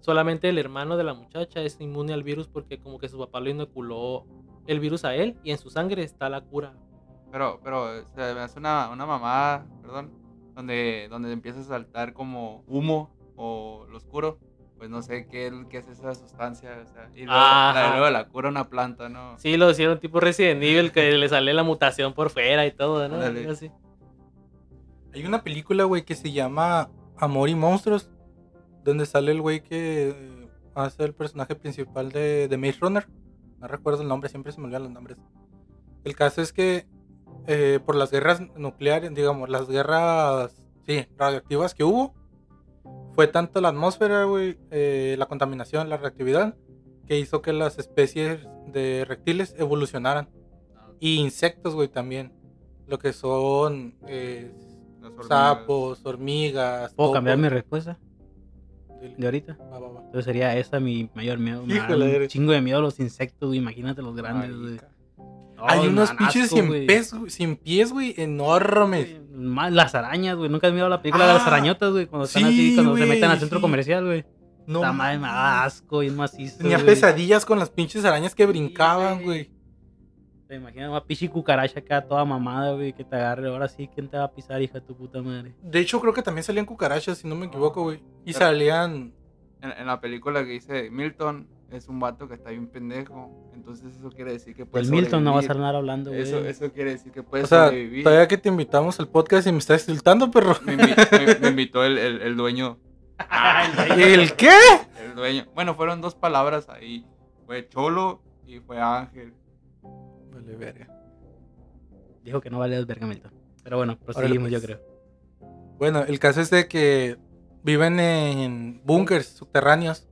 Solamente el hermano de la muchacha es inmune al virus porque como que su papá lo inoculó el virus a él y en su sangre está la cura. Pero, pero se me hace una, una mamada, perdón, donde, donde empieza a saltar como humo o lo oscuro. Pues no sé qué, qué es esa sustancia. O sea, y luego, la, luego la cura una planta, ¿no? Sí, lo hicieron tipo Resident Evil que le sale la mutación por fuera y todo, ¿no? Así. Hay una película, güey, que se llama Amor y Monstruos, donde sale el güey que eh, hace el personaje principal de, de Maze Runner. No recuerdo el nombre, siempre se me olvidan los nombres. El caso es que eh, por las guerras nucleares, digamos, las guerras, sí, radioactivas que hubo, fue tanto la atmósfera, güey, eh, la contaminación, la reactividad, que hizo que las especies de reptiles evolucionaran. Y insectos, güey, también. Lo que son eh, hormigas. sapos, hormigas. ¿Puedo topos. cambiar mi respuesta Dile. de ahorita? Va, va, va. Entonces sería esa mi mayor miedo. Híjole, un chingo de miedo a los insectos, güey. Imagínate los grandes, güey. No, Hay unos pinches sin, güey. pies, güey, sin pies, güey, enormes. Más las arañas, güey. Nunca has mirado la película de las Ah, arañotas, güey. Cuando están sí, así, cuando se meten al centro sí. comercial, güey. No, Esa madre me da asco y es macizo. Tenía güey. pesadillas con las pinches arañas que brincaban, güey. Te imaginas una pinche cucaracha acá toda mamada, güey, que te agarre. Ahora sí, ¿quién te va a pisar, hija de tu puta madre? De hecho, creo que también salían cucarachas, si no me equivoco, güey. Y Pero- salían. En, en la película que dice Milton, es un vato que está bien pendejo. Entonces eso quiere decir que puede Del Milton no vas a andar hablando, güey. Eso, eso quiere decir que puede O sea, sobrevivir. todavía que te invitamos al podcast y me estás insultando, perro. Me, invi- me- me *laughs* invitó el, el- el dueño. ¿El qué? El dueño. Bueno, fueron dos palabras ahí. Fue Cholo y fue Ángel. Vale, verga. Dijo que no vale verga, Milton. Pero bueno, proseguimos, pues. yo creo. Bueno, el caso es de que viven en búnkers subterráneos,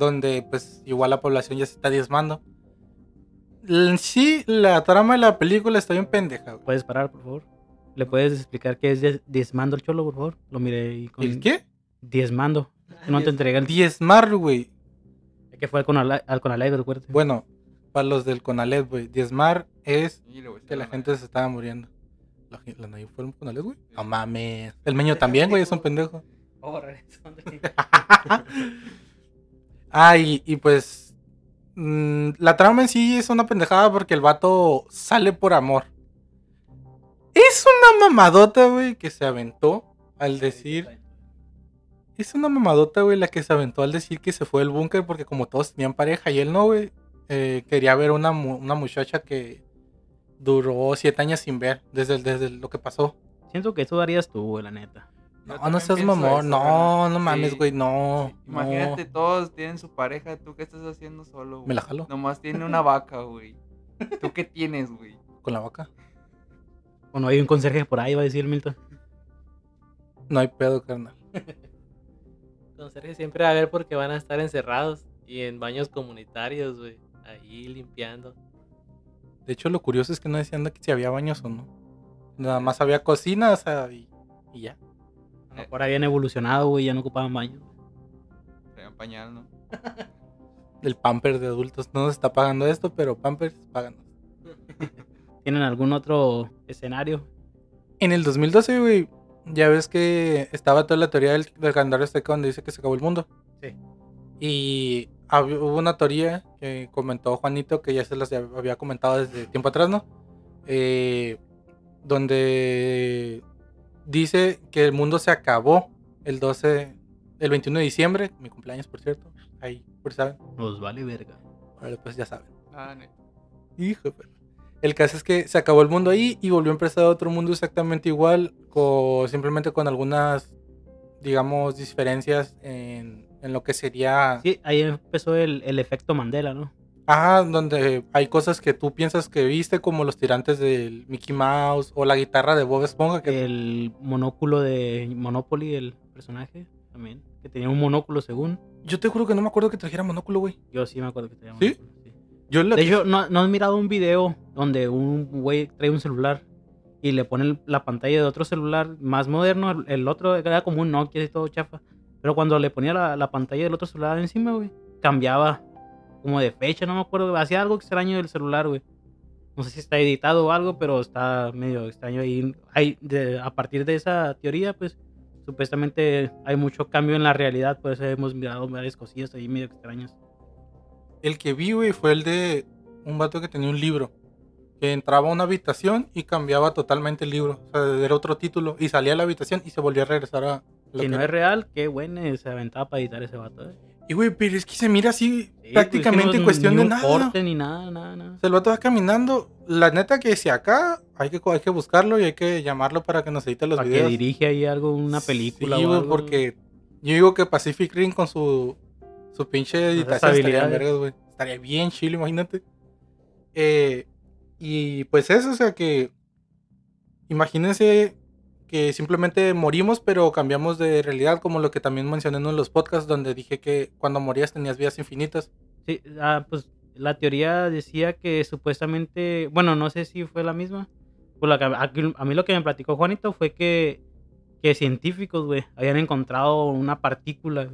donde pues igual la población ya se está diezmando. En sí, la trama de la película está bien pendeja, güey. ¿Puedes parar, por favor? ¿Le puedes explicar qué es diezmando el cholo, por favor? Lo miré y con... ¿El qué? Diezmando. Que no te entrega el... Diezmar, güey. Que fue al Conalep, al Conalep, recuerde. Bueno, para los del Conalet, güey. Diezmar es que la gente se estaba muriendo. ¿La, la fue el Conalet, güey? No mames. El meño también, güey, es un pendejo. *laughs* Oh. *laughs* Ah, y, pues. mm, la trama en sí es una pendejada porque el vato sale por amor. Es una mamadota, güey, que se aventó al decir Es una mamadota, güey, la que se aventó al decir que se fue del búnker porque como todos tenían pareja y él no, güey, eh, quería ver una, una muchacha que duró siete años sin ver desde, desde lo que pasó. Siento que eso harías tú, güey, la neta. No, no seas mamón, eso, no, no mames, Sí, güey, no. Imagínate, no. todos tienen su pareja, ¿tú qué estás haciendo solo, güey? Me la jalo Nomás tiene una vaca, güey. ¿Tú qué tienes, güey? con la vaca. O no hay un conserje por ahí, va a decir Milton. No hay pedo, carnal. *laughs* Conserje siempre va a haber porque van a estar encerrados y en baños comunitarios, güey. Ahí limpiando. De hecho, lo curioso es que no decían si había baños o no. Nada más había cocina, o sea, y, y ya. A lo mejor habían evolucionado, güey, ya no ocupaban baño. Traían pañal, ¿no? *laughs* El pamper de adultos no nos está pagando esto, pero pampers páganos. *laughs* ¿Tienen algún otro escenario? En el 2012, güey, ya ves que estaba toda la teoría del, del calendario azteca donde dice que se acabó el mundo. Sí. Y hubo una teoría que comentó Juanito, que ya se las había comentado desde tiempo atrás, ¿no? Eh, donde dice que el mundo se acabó el 12, el 21 de diciembre, mi cumpleaños, por cierto. Ahí, por si saben. Nos vale verga. Ahora pues ya saben. Ah. Hijo perra. El caso es que se acabó el mundo ahí y volvió a empezar otro mundo exactamente igual, co- simplemente con algunas, digamos, diferencias en, en lo que sería... Sí, ahí empezó el, el efecto Mandela, ¿no? Ajá, donde hay cosas que tú piensas que viste, como los tirantes del Mickey Mouse o la guitarra de Bob Esponja, que El monóculo de Monopoly, el personaje, también. Que tenía un monóculo según. yo te juro que no me acuerdo que trajera monóculo, güey. Yo sí me acuerdo que ¿Sí? monóculo. sí. Yo la- De hecho, ¿no, ¿no has mirado un video donde un güey trae un celular y le pone la pantalla de otro celular más moderno? El, el otro era como un Nokia y todo chafa. Pero cuando le ponía la, la pantalla del otro celular encima, güey, cambiaba como de fecha, no me acuerdo. Hacía algo extraño del celular, güey. No sé si está editado o algo, pero está medio extraño ahí. Hay, de- a partir de esa teoría, pues, supuestamente hay mucho cambio en la realidad. Por eso hemos mirado varias cosillas ahí medio extrañas. El que vi, güey, fue el de un vato que tenía un libro. Que entraba a una habitación y cambiaba totalmente el libro. O sea, era otro título. Y salía a la habitación y se volvía a regresar a lo Si que no era. es real, qué bueno se aventaba para editar ese vato. eh. Y, güey, pero es que se mira así Sí, pues, prácticamente en cuestión ni de nada. corte ni nada, nada, nada. O sea, el vato va caminando. La neta que si acá hay que, hay que buscarlo y hay que llamarlo para que nos edite los Para que videos. dirige ahí algo, una película Sí, o güey, algo. porque yo digo que Pacific Rim con su, su pinche editación estaría, habilidades. vergas, güey. estaría bien chido, imagínate. Eh, y pues eso, o sea que imagínense que simplemente morimos, pero cambiamos de realidad, como lo que también mencioné en uno de los podcasts, donde dije que cuando morías tenías vidas infinitas. Sí, ah, pues la teoría decía que supuestamente, bueno, no sé si fue la misma. Pues la a, a mí lo que me platicó Juanito fue que, que científicos, güey, habían encontrado una partícula,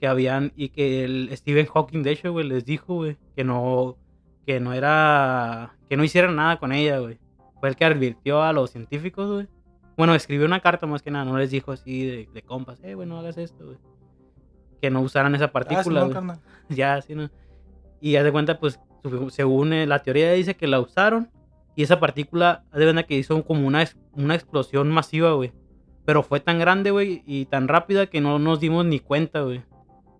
que habían, y que el Stephen Hawking, de hecho, güey, les dijo, güey, que no, que no era, que no hicieran nada con ella, güey. Fue el que advirtió a los científicos, güey. Bueno, escribió una carta más que nada, no les dijo así de, de compas, eh, güey, no hagas esto, güey. Que no usaran esa Ah, partícula, Simón, güey carnal. *laughs* ya, así no. Y haz de cuenta, pues, según eh, la teoría dice que la usaron y esa partícula, haz de cuenta que hizo como una, una explosión masiva, güey. Pero fue tan grande, güey, y tan rápida que no nos dimos ni cuenta, güey.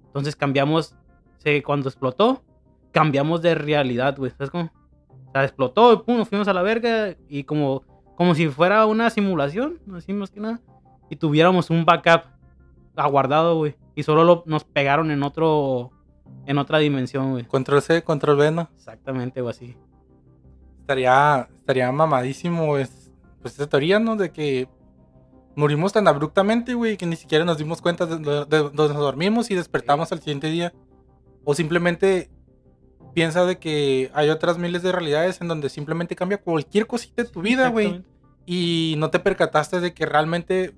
Entonces cambiamos, se, cuando explotó, cambiamos de realidad, güey. ¿Sabes cómo? O sea, explotó, y pum, nos fuimos a la verga y como, como si fuera una simulación, así más que nada. Y tuviéramos un backup aguardado, güey. Y solo lo- nos pegaron en otro, en otra dimensión, güey. Control C, control V, ¿no? Exactamente, o así. estaría, estaría mamadísimo es, pues esa teoría, ¿no? De que morimos tan abruptamente, güey, que ni siquiera nos dimos cuenta de, de- nos dormimos y despertamos al siguiente día. O simplemente piensa de que hay otras miles de realidades en donde simplemente cambia cualquier cosita de tu vida, güey. Y no te percataste de que realmente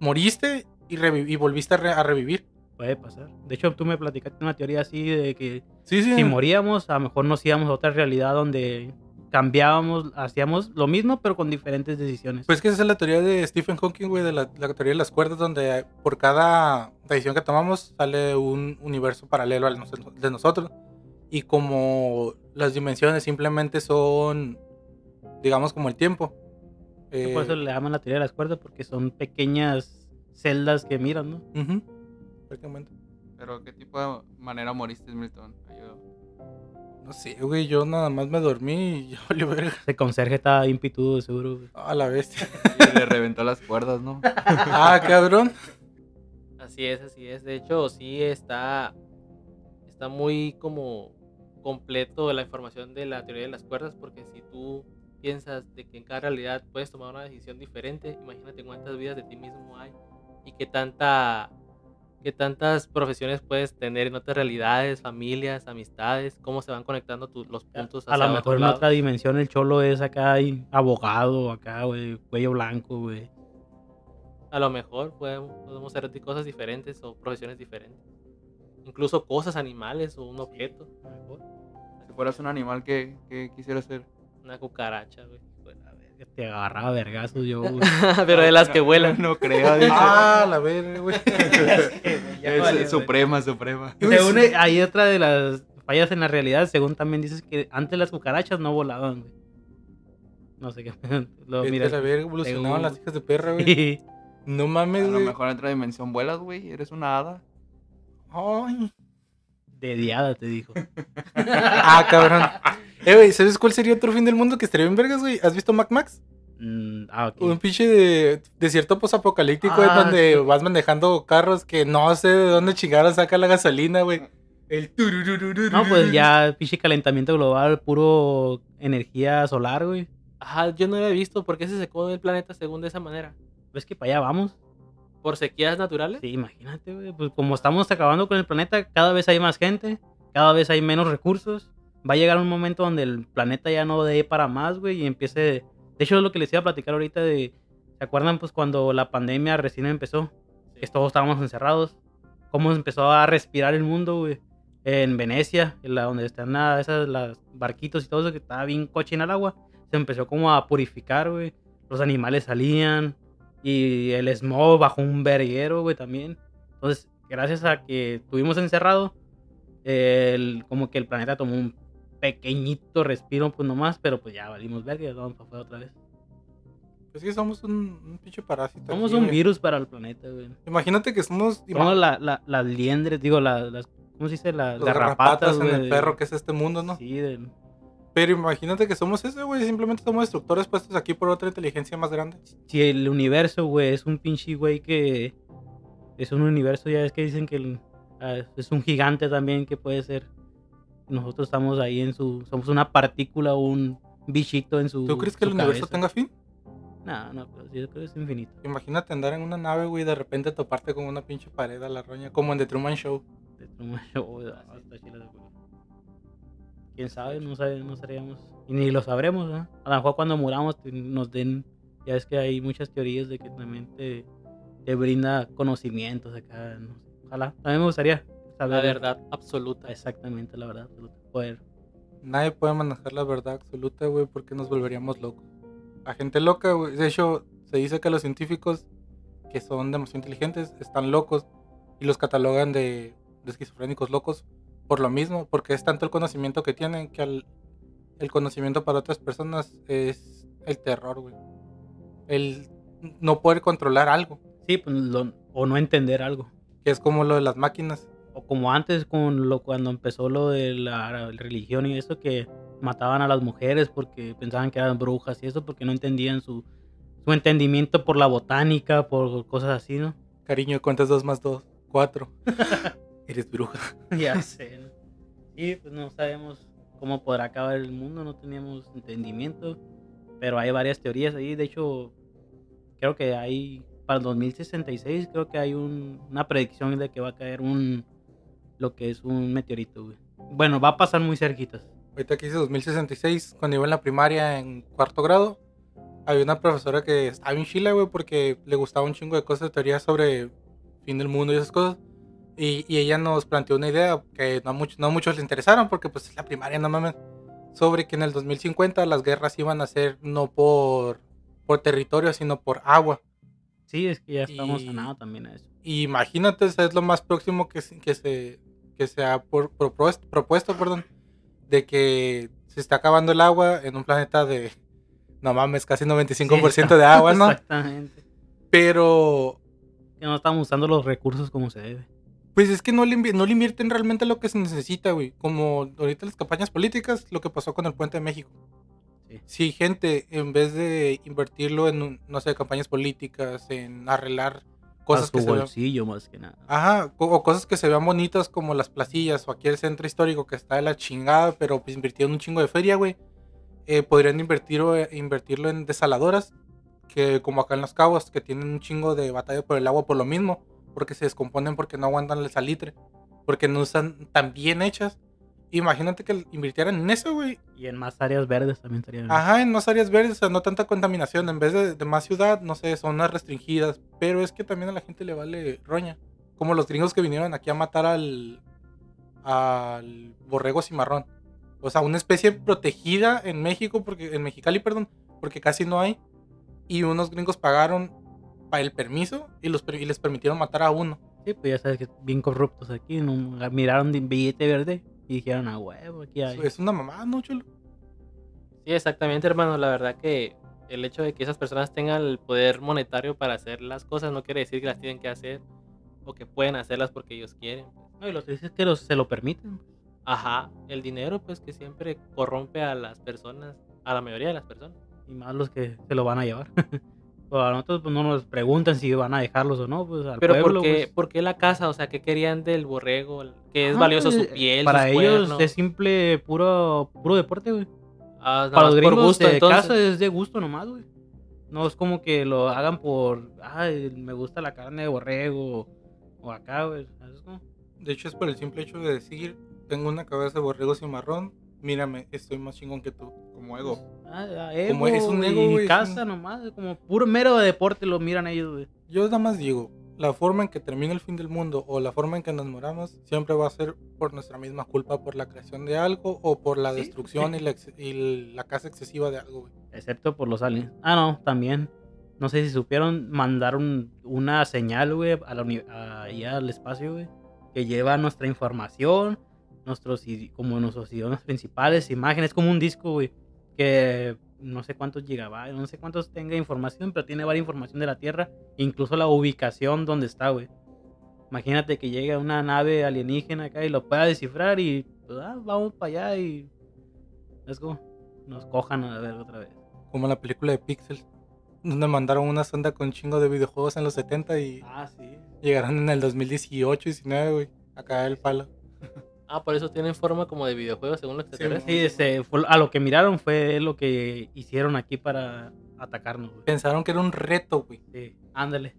moriste y, y volviste a, re- a revivir. Puede pasar. De hecho, tú me platicaste una teoría así de que Sí, sí. si moríamos, a lo mejor nos íbamos a otra realidad donde cambiábamos, hacíamos lo mismo, pero con diferentes decisiones. Pues que esa es la teoría de Stephen Hawking, güey, de la, la teoría de las cuerdas, donde por cada decisión que tomamos sale un universo paralelo al de nosotros. Y como las dimensiones simplemente son, digamos, como el tiempo. eh, Por eso le llaman la teoría de las cuerdas, porque son pequeñas celdas que miran, ¿no? prácticamente. Pero, ¿qué tipo de manera moriste, Milton? Ayuda. No sé, güey, yo nada más me dormí y ya *laughs* valió verga. Ese conserje estaba bien pitudo, seguro, güey. A la bestia. *laughs* Y le reventó las cuerdas, ¿no? *laughs* ah, cabrón. Así es, así es. De hecho, sí está, está muy como completo la información de la teoría de las cuerdas, porque si tú piensas de que en cada realidad puedes tomar una decisión diferente, imagínate cuántas vidas de ti mismo hay y qué tanta qué tantas profesiones puedes tener en otras realidades, familias, amistades, cómo se van conectando tus los puntos A lo mejor en otra dimensión el cholo es acá y abogado, acá, güey, cuello blanco, güey. A lo mejor podemos, podemos hacer cosas diferentes o profesiones diferentes. Incluso cosas, animales o un objeto. a lo mejor. Si fueras un animal, ¿qué, qué quisieras ser? Una cucaracha, güey. Pues, a ver, te agarraba vergazos yo, güey. *laughs* Pero de las que vuelan. No creo, dice. Ah, la verga, güey. *laughs* Es suprema, suprema. Según eh, hay otra de las fallas en la realidad, según también dices que antes las cucarachas no volaban, güey. No sé qué. *laughs* Lo miras. a ver, evolucionaban según- las hijas de perra, güey. No A mames, lo güey. mejor en otra dimensión vuelas, güey. Eres una hada. Ay. De diada, te dijo. *laughs* Ah, cabrón. Eh, güey, ¿sabes cuál sería otro fin del mundo que estaría bien vergas, güey? ¿Has visto Mac Max? Mm, ah, ok. Un pinche de desierto posapocalíptico Ah, donde sí. vas manejando carros que no sé de dónde chingaron saca la gasolina, güey. El. No, pues ya, pinche calentamiento global, puro energía solar, güey. Ajá, yo no lo he visto. ¿Por qué se secó el planeta según de esa manera? ¿Ves que para allá vamos? ¿Por sequías naturales? Sí, imagínate, güey. Pues como estamos acabando con el planeta, cada vez hay más gente, cada vez hay menos recursos. Va a llegar un momento donde el planeta ya no dé para más, güey, y empiece... De hecho, es lo que les iba a platicar ahorita de... ¿Se acuerdan, pues, cuando la pandemia recién empezó? Que todos estábamos encerrados. ¿Cómo empezó a respirar el mundo, güey? En Venecia, en la, donde están nada, esas, las barquitos y todo eso, que estaba bien cochina el agua. Se empezó como a purificar, güey. Los animales salían, y el smog bajó un verguero, güey, también. Entonces, gracias a que estuvimos encerrados, el, como que el planeta tomó un pequeñito respiro, pues nomás, pero pues ya valimos verga, ya vamos para afuera otra vez. Pues sí, somos un, un pinche parásito. Somos aquí, un güey. virus para el planeta, güey. Imagínate que somos Somos la, la- las liendres, digo, la- las, ¿cómo se dice? Las garrapatas, garrapatas en güey, el perro que es este mundo, ¿no? Sí, del- Pero imagínate que somos ese, güey. Simplemente somos destructores puestos aquí por otra inteligencia más grande. si el universo, güey, es un pinche güey que es un universo, ya es que dicen que el- ah, es un gigante también que puede ser. Nosotros estamos ahí en su, somos una partícula, un bichito en su. ¿Tú crees que el universo tenga fin? No, no, pero sí, yo creo que es infinito. Imagínate andar en una nave, güey, y de repente toparte con una pinche pared a la roña, como en The Truman Show. De Truman Show, *laughs* ah, está chila película. Quién sabe, no sabe, no sabríamos. Y ni lo sabremos, ¿no? A lo mejor cuando muramos te- nos den. Ya es que hay muchas teorías de que también te, te brinda conocimientos acá. no sé. Ojalá. A mí me gustaría saber. La verdad absoluta. Exactamente, la verdad. absoluta. Poder. Nadie puede manejar la verdad absoluta, güey, porque nos volveríamos locos. La gente loca, güey. De hecho, se dice que los científicos que son demasiado inteligentes están locos y los catalogan de, de esquizofrénicos locos por lo mismo, porque es tanto el conocimiento que tienen que al- el conocimiento para otras personas es el terror, güey. El no poder controlar algo, Sí, pues, lo- o no entender algo. que es como lo de las máquinas. O como antes, con lo, cuando empezó lo de la religión y eso, que mataban a las mujeres porque pensaban que eran brujas y eso, porque no entendían su, su entendimiento por la botánica, por cosas así, ¿no? Cariño, ¿cuántas dos más dos? Cuatro. *laughs* Eres bruja. *laughs* ya sé. Pues no sabemos cómo podrá acabar el mundo, no teníamos entendimiento, pero hay varias teorías ahí, de hecho, creo que hay, para el 2066, creo que hay un- una predicción de que va a caer un, lo que es un meteorito, güey. Bueno, va a pasar muy cerquitas. Ahorita que hice 2066, cuando iba en la primaria en cuarto grado, había una profesora que estaba bien chila, güey, porque le gustaba un chingo de cosas, teorías sobre fin del mundo y esas cosas. Y, y ella nos planteó una idea que no a, muchos, no muchos les interesaron, porque pues es la primaria, no mames, sobre que en el 2050 las guerras iban a ser no por, por territorio, sino por agua. Sí, es que ya estamos nada también a eso. Y imagínate, eso es lo más próximo que, se- que se, que se ha por- propuesto, propuesto, perdón, de que se está acabando el agua en un planeta de, no mames, casi 95% de agua, *laughs* ¿no? Exactamente. Pero, Que no estamos usando los recursos como se debe. Pues es que no le, no le invierten realmente lo que se necesita, güey. Como ahorita las campañas políticas, lo que pasó con el Puente de México. Sí. Si gente, en vez de invertirlo en, no sé, campañas políticas, en arreglar cosas que se vean... bolsillo más que nada. Ajá, o cosas que se vean bonitas como las placillas o aquí el centro histórico que está de la chingada, pero pues invirtieron un chingo de feria, güey. Eh, podrían invertir, o, eh, invertirlo en desaladoras, que como acá en Los Cabos, que tienen un chingo de batalla por el agua por lo mismo, porque se descomponen porque no aguantan el salitre, porque no están tan bien hechas. Imagínate que invirtieran en eso, güey. Y en más áreas verdes también estaría bien. Ajá, en más áreas verdes, o sea, no tanta contaminación. En vez de, de más ciudad, no sé, zonas restringidas. Pero es que también a la gente le vale roña. Como los gringos que vinieron aquí a matar al. al borrego cimarrón. O sea, una especie protegida en México, porque en Mexicali, perdón, porque casi no hay. Y unos gringos pagaron para el permiso y, los, y les permitieron matar a uno. Sí, pues ya sabes que bien corruptos aquí. ¿no? Miraron de billete verde y dijeron, a huevo, aquí hay. Es una mamada, ¿no, chulo? Sí, exactamente, hermano. La verdad que el hecho de que esas personas tengan el poder monetario para hacer las cosas no quiere decir que las tienen que hacer o que pueden hacerlas porque ellos quieren. No, y lo que dices es que los, se lo permiten. Ajá, el dinero pues que siempre corrompe a las personas, a la mayoría de las personas. Y más los que se lo van a llevar. *laughs* Pues a nosotros pues, no nos preguntan si van a dejarlos o no, pues al Pero pueblo. ¿por, qué, pues. ¿por qué la casa? O sea, ¿qué querían del borrego? Que es Ah, valioso su pues, piel, Para sus ellos cuernos? es simple, puro, puro deporte, güey. Ah, Para los por gringos gusto, de entonces. casa es de gusto nomás, güey. No es como que lo hagan por, ay, me gusta la carne de borrego o acá, güey. De hecho, es por el simple hecho de decir: Tengo una cabeza de borrego cimarrón. Mírame, estoy más chingón que tú. Como ego. Ah, Como es un ego, y casa un- nomás, como puro mero deporte lo miran ellos, güey. Yo nada más digo, la forma en que termina el fin del mundo o la forma en que nos moramos siempre va a ser por nuestra misma culpa, por la creación de algo o por la Sí, destrucción sí. y, la, y la caza excesiva de algo, güey. Excepto por los aliens. Ah, no, también. No sé si supieron, mandaron una señal, güey, a la uni- a- allá al espacio, güey, que lleva nuestra información, nuestros, como nuestros idiomas principales, imágenes, como un disco, güey, que no sé cuántos gigabytes, no sé cuántos tenga información, pero tiene varias información de la Tierra, incluso la ubicación donde está, güey. Imagínate que llegue una nave alienígena acá y lo pueda descifrar y pues, ah, vamos para allá y es como nos cojan a ver otra vez. Como la película de Pixels, donde mandaron una sonda con chingo de videojuegos en los 70 y Ah, sí. llegaron en el 2018, 19, güey, a caer el palo. *laughs* Ah, por eso tienen forma como de videojuegos según los extraterrestres. Sí, ese fue, a lo que miraron fue lo que hicieron aquí para atacarnos, güey. Pensaron que era un reto, güey. Sí, ándale.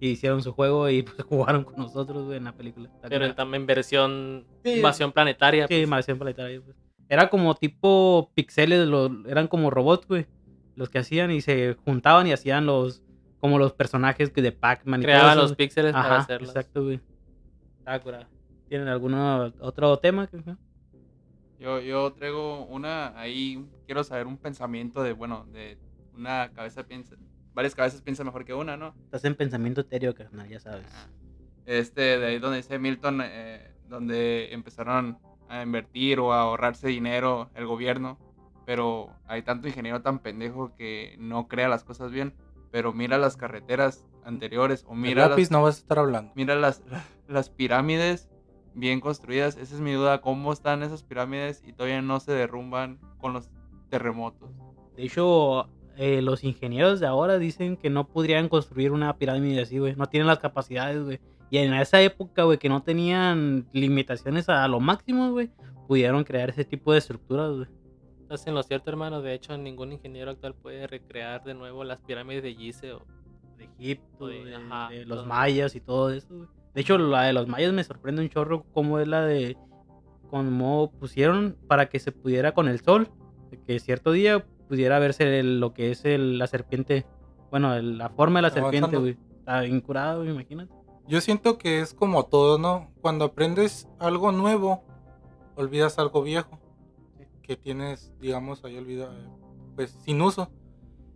Y hicieron su juego y pues *laughs* jugaron con nosotros, güey, en la película. Pero también versión Sí. invasión planetaria. Sí, pues. Maldición Planetaria, pues. Era como tipo pixeles, lo- eran como robots, güey. Los que hacían y se juntaban y hacían los, como los personajes que de Pac-Man y todo Creaban eso, los güey. píxeles para Ajá, hacerlos. exacto, güey. Está curada. ¿Tienen algún otro tema? Yo, yo traigo una, ahí quiero saber un pensamiento de, bueno, de una cabeza piensa, varias cabezas piensan mejor que una, ¿no? Estás en pensamiento etéreo, carnal, ya sabes. Este, de ahí donde dice Milton, eh, donde empezaron a invertir o a ahorrarse dinero el gobierno, pero hay tanto ingeniero tan pendejo que no crea las cosas bien, pero mira las carreteras anteriores o Mira mira lápiz las, no vas a estar hablando. mira las, *laughs* las pirámides bien construidas, esa es mi duda, cómo están esas pirámides y todavía no se derrumban con los terremotos. De hecho, eh, los ingenieros de ahora dicen que no podrían construir una pirámide así, güey. No tienen las capacidades, güey. Y en esa época, güey, que no tenían limitaciones a lo máximo, güey, pudieron crear ese tipo de estructuras, güey. Estás en lo cierto, hermano. De hecho, ningún ingeniero actual puede recrear de nuevo las pirámides de Gizeh. o- De Egipto, de, ajá, de los todo. mayas y todo eso, güey. De hecho, la de los mayas me sorprende un chorro cómo es la de... Cómo pusieron para que se pudiera con el sol, que cierto día pudiera verse el- lo que es el- la serpiente, bueno, el- la forma de la serpiente, güey. Está bien curado, güey, imagínate. Yo siento que es como todo, ¿no? Cuando aprendes algo nuevo, olvidas algo viejo que tienes, digamos, ahí olvidado, pues sin uso.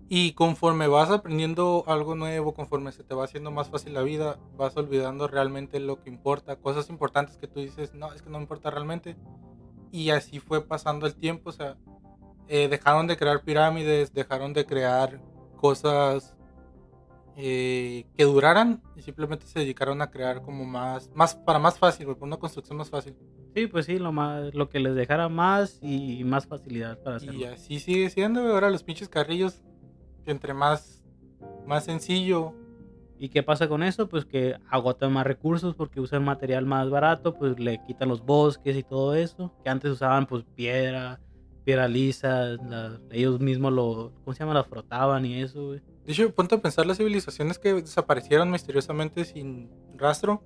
Y conforme vas aprendiendo algo nuevo, conforme se te va haciendo más fácil la vida, vas olvidando realmente lo que importa, cosas importantes que tú dices, no, es que no me importa realmente. Y así fue pasando el tiempo, o sea, eh, dejaron de crear pirámides, dejaron de crear cosas eh, que duraran y simplemente se dedicaron a crear como más, más para más fácil, por una construcción más fácil. Sí, pues sí, lo más, lo que les dejara más y más facilidad para hacerlo. Y así sigue siendo. Ahora los pinches carrillos, entre más, más sencillo. ¿Y qué pasa con eso? Pues que agotan más recursos porque usan material más barato, pues le quitan los bosques y todo eso. Que antes usaban pues piedra, piedra lisa, la- ellos mismos lo, ¿cómo se llama? La frotaban y eso, güey. De hecho, ponte a pensar las civilizaciones que desaparecieron misteriosamente sin rastro.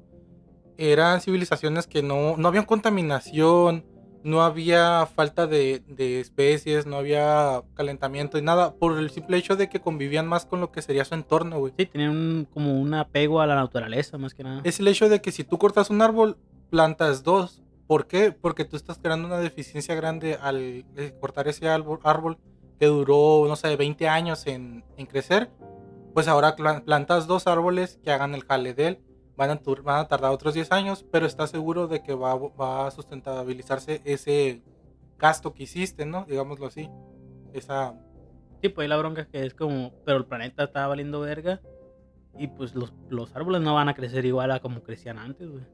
Eran civilizaciones que no, no había contaminación, no había falta de, de especies, no había calentamiento y nada, por el simple hecho de que convivían más con lo que sería su entorno, güey. Sí, tenían un- como un apego a la naturaleza, más que nada. Es el hecho de que si tú cortas un árbol, plantas dos. ¿Por qué? Porque tú estás creando una deficiencia grande al eh, cortar ese árbol, árbol que duró, no sé, 20 años en, en crecer. Pues ahora plantas dos árboles que hagan el jale de él. Van a, tur- van a tardar otros 10 años, pero estás seguro de que va, a- va a sustentabilizarse ese gasto que hiciste, ¿no? Digámoslo así. Esa... Sí, pues ahí la bronca que es como, pero el planeta está valiendo verga y pues los, los árboles no van a crecer igual a como crecían antes, güey.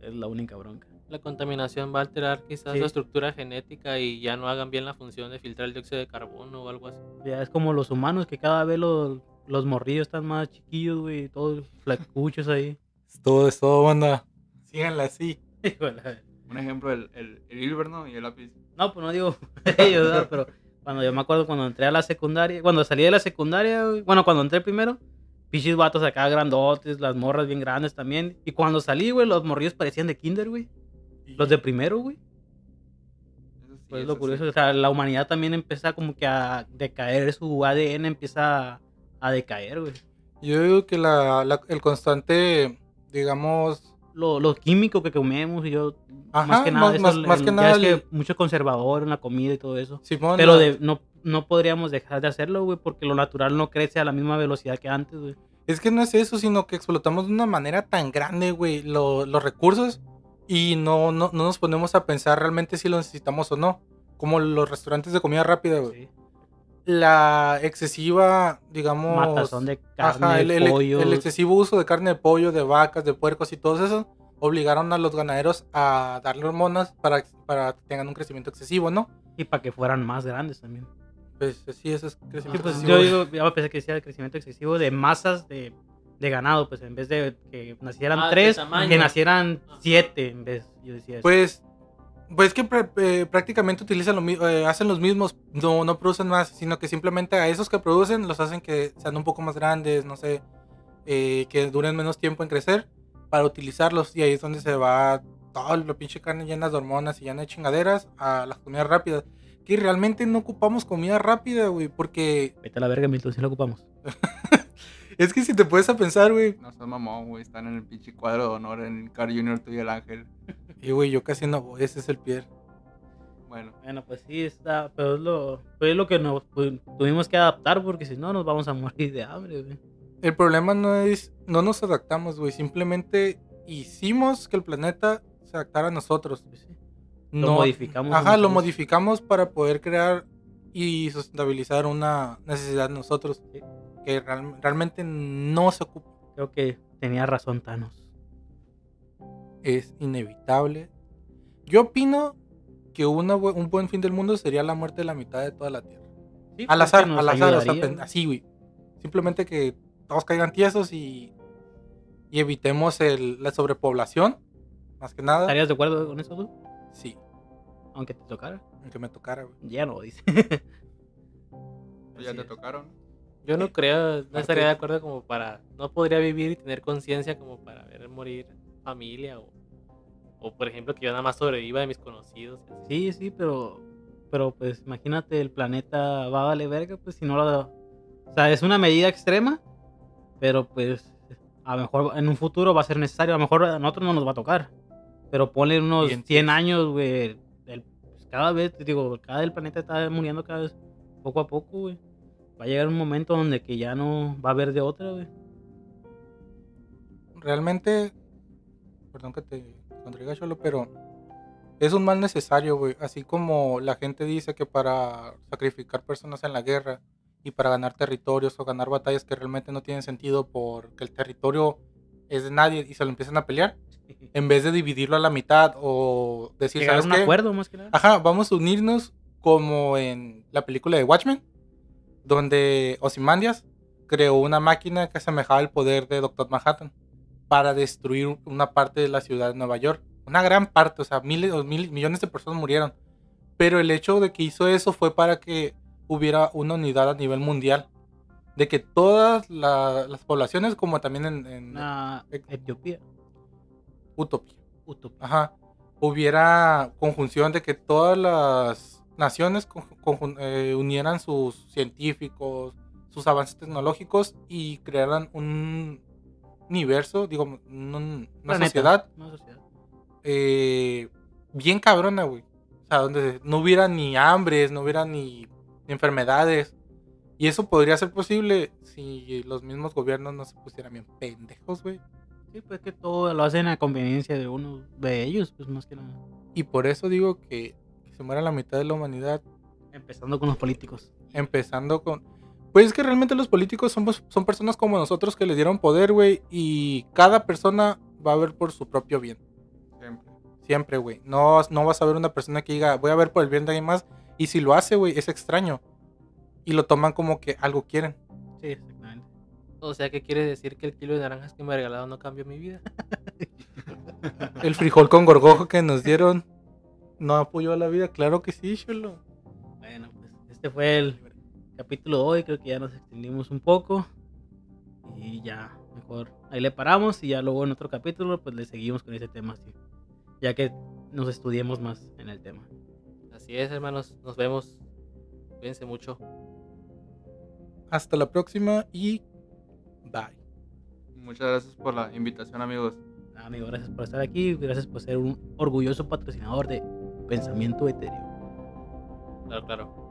Es la única bronca. La contaminación va a alterar quizás Sí. la estructura genética y ya no hagan bien la función de filtrar el dióxido de carbono o algo así. Ya es como los humanos que cada vez los, los morrillos están más chiquillos, güey, todos flacuchos ahí. Es todo, es todo, banda. Síganla así. *laughs* Un ejemplo, el, el, el Hilbert, ¿no? Y el lápiz. No, pues no digo *laughs* ellos, ¿verdad? pero cuando yo me acuerdo cuando entré a la secundaria, cuando salí de la secundaria, güey, bueno, cuando entré primero, pichis vatos acá grandotes, las morras bien grandes también. Y cuando salí, güey, los morrillos parecían de kinder, güey. Los de primero, güey. Eso sí, Pues lo sí. curioso, o sea, la humanidad también empieza como que a decaer, su ADN empieza a decaer, güey. Yo digo que la, la- el constante, digamos, Lo, lo químico que comemos y yo, más Ajá, que nada, más- eso, más- el- más que nada es que mucho conservador en la comida y todo eso. Simón, Pero de, no, no podríamos dejar de hacerlo, güey, porque lo natural no crece a la misma velocidad que antes, güey. es que no es eso, sino que explotamos de una manera tan grande, güey, lo- los recursos y no, no, no nos ponemos a pensar realmente si lo necesitamos o no. Como los restaurantes de comida rápida, güey. Sí. La excesiva, digamos... Matazón de carne, Ajá, el, el- pollo. el excesivo uso de carne de pollo, de vacas, de puercos y todo eso obligaron a los ganaderos a darle hormonas para, para que tengan un crecimiento excesivo, ¿no? Y para que fueran más grandes también. Pues sí, eso es Sí, crecimiento pues excesivo. yo digo, ya pensé que decía el crecimiento excesivo de masas de, de ganado, pues en vez de que nacieran Ah, de tres, que nacieran siete en vez, yo decía eso. Pues, pues que pr- eh, prácticamente utilizan lo eh, hacen los mismos, no, no producen más, sino que simplemente a esos que producen los hacen que sean un poco más grandes, no sé, eh, que duren menos tiempo en crecer para utilizarlos y ahí es donde se va toda la pinche carne llena de hormonas y llena de chingaderas a las comidas rápidas. Que realmente no ocupamos comida rápida, güey, porque Vete a la verga, Milton, si lo ocupamos. *laughs* es que si te puedes a pensar, güey, No seas mamón, güey. Están en el pinche cuadro de honor en Car Junior, tú y el ángel. Y güey, yo casi no voy, ese es el pie. Bueno, Bueno, pues sí, está, pero es lo, pues es lo que nos pues, tuvimos que adaptar porque si no nos vamos a morir de hambre, güey. El problema no es, no nos adaptamos, güey. Simplemente hicimos que el planeta se adaptara a nosotros. Pues sí. Lo modificamos Ajá, lo modificamos para poder crear y sustentabilizar una necesidad de nosotros Sí. que real- realmente no se ocupa. Creo que tenía razón Thanos. Es inevitable. Yo opino que una bu- un buen fin del mundo sería la muerte de la mitad de toda la Tierra. Sí, Al azar, al azar, o sea, así, güey. Simplemente que todos caigan tiesos y, y evitemos el- la sobrepoblación, más que nada. ¿Estarías de acuerdo con eso tú? Sí, Aunque te tocara. aunque me tocara, güey. Ya no, dice. pues ya te es. tocaron. Yo no *laughs* creo, no estaría de acuerdo como para, no podría vivir y tener conciencia como para ver morir familia o, o por ejemplo que yo nada más sobreviva de mis conocidos. Sí, sí, pero, pero pues imagínate, el planeta va a valer verga, pues si no lo... O sea, es una medida extrema, pero pues a lo mejor en un futuro va a ser necesario, a lo mejor a nosotros no nos va a tocar, pero ponle unos Bien, 100 sí. años, güey, el- pues, cada vez, te digo, cada el planeta está muriendo cada vez poco a poco, güey. Va a llegar un momento donde que ya no va a haber de otra, güey. Realmente, perdón que te contraiga, Cholo, pero es un mal necesario, güey. Así como la gente dice que para sacrificar personas en la guerra y para ganar territorios o ganar batallas que realmente no tienen sentido porque el territorio es de nadie y se lo empiezan a pelear, *laughs* en vez de dividirlo a la mitad o decir, Llegar a ¿sabes un qué? acuerdo más que nada. Ajá, vamos a unirnos como en la película de Watchmen, donde Ozymandias creó una máquina que asemejaba el poder de Doctor Manhattan para destruir una parte de la ciudad de Nueva York. Una gran parte, o sea, miles o mil, millones de personas murieron. Pero el hecho de que hizo eso fue para que hubiera una unidad a nivel mundial. De que todas la- las poblaciones, como también en, en Una Etiopía. Utopía, Utopía. Ajá. Hubiera conjunción de que todas las naciones con- eh, unieran sus científicos, sus avances tecnológicos y crearan un universo, digo, un- una Planeta. sociedad Una sociedad. eh, bien cabrona, güey. O sea, donde no hubiera ni hambres, no hubiera ni enfermedades. Y eso podría ser posible si los mismos gobiernos no se pusieran bien pendejos, güey. Sí, pues que todo lo hacen a conveniencia de uno de ellos, pues más que nada. Y por eso digo que, que se muera la mitad de la humanidad, Empezando con los políticos. empezando con... Pues es que realmente los políticos somos, son personas como nosotros que le dieron poder, güey, y cada persona va a ver por su propio bien. Siempre. Siempre, güey. No, no vas a ver una persona que diga, voy a ver por el bien de alguien más. Y si lo hace, güey, es extraño. Y lo toman como que algo quieren. Sí, exactamente. O sea, ¿qué quiere decir que el kilo de naranjas que me regalaron no cambió mi vida? *laughs* El frijol con gorgojo que nos dieron no apoyó a la vida. Claro que sí, chulo. Bueno, pues este fue el capítulo de hoy. Creo que ya nos extendimos un poco. Y ya, mejor ahí le paramos. Y ya luego en otro capítulo, pues le seguimos con ese tema así. Ya que nos estudiemos más en el tema. Así es, hermanos. Nos vemos. Cuídense mucho. Hasta la próxima y bye. Muchas gracias por la invitación, amigos. Nada, amigo, gracias por estar aquí. Gracias por ser un orgulloso patrocinador de Pensamiento Etéreo. Claro, claro.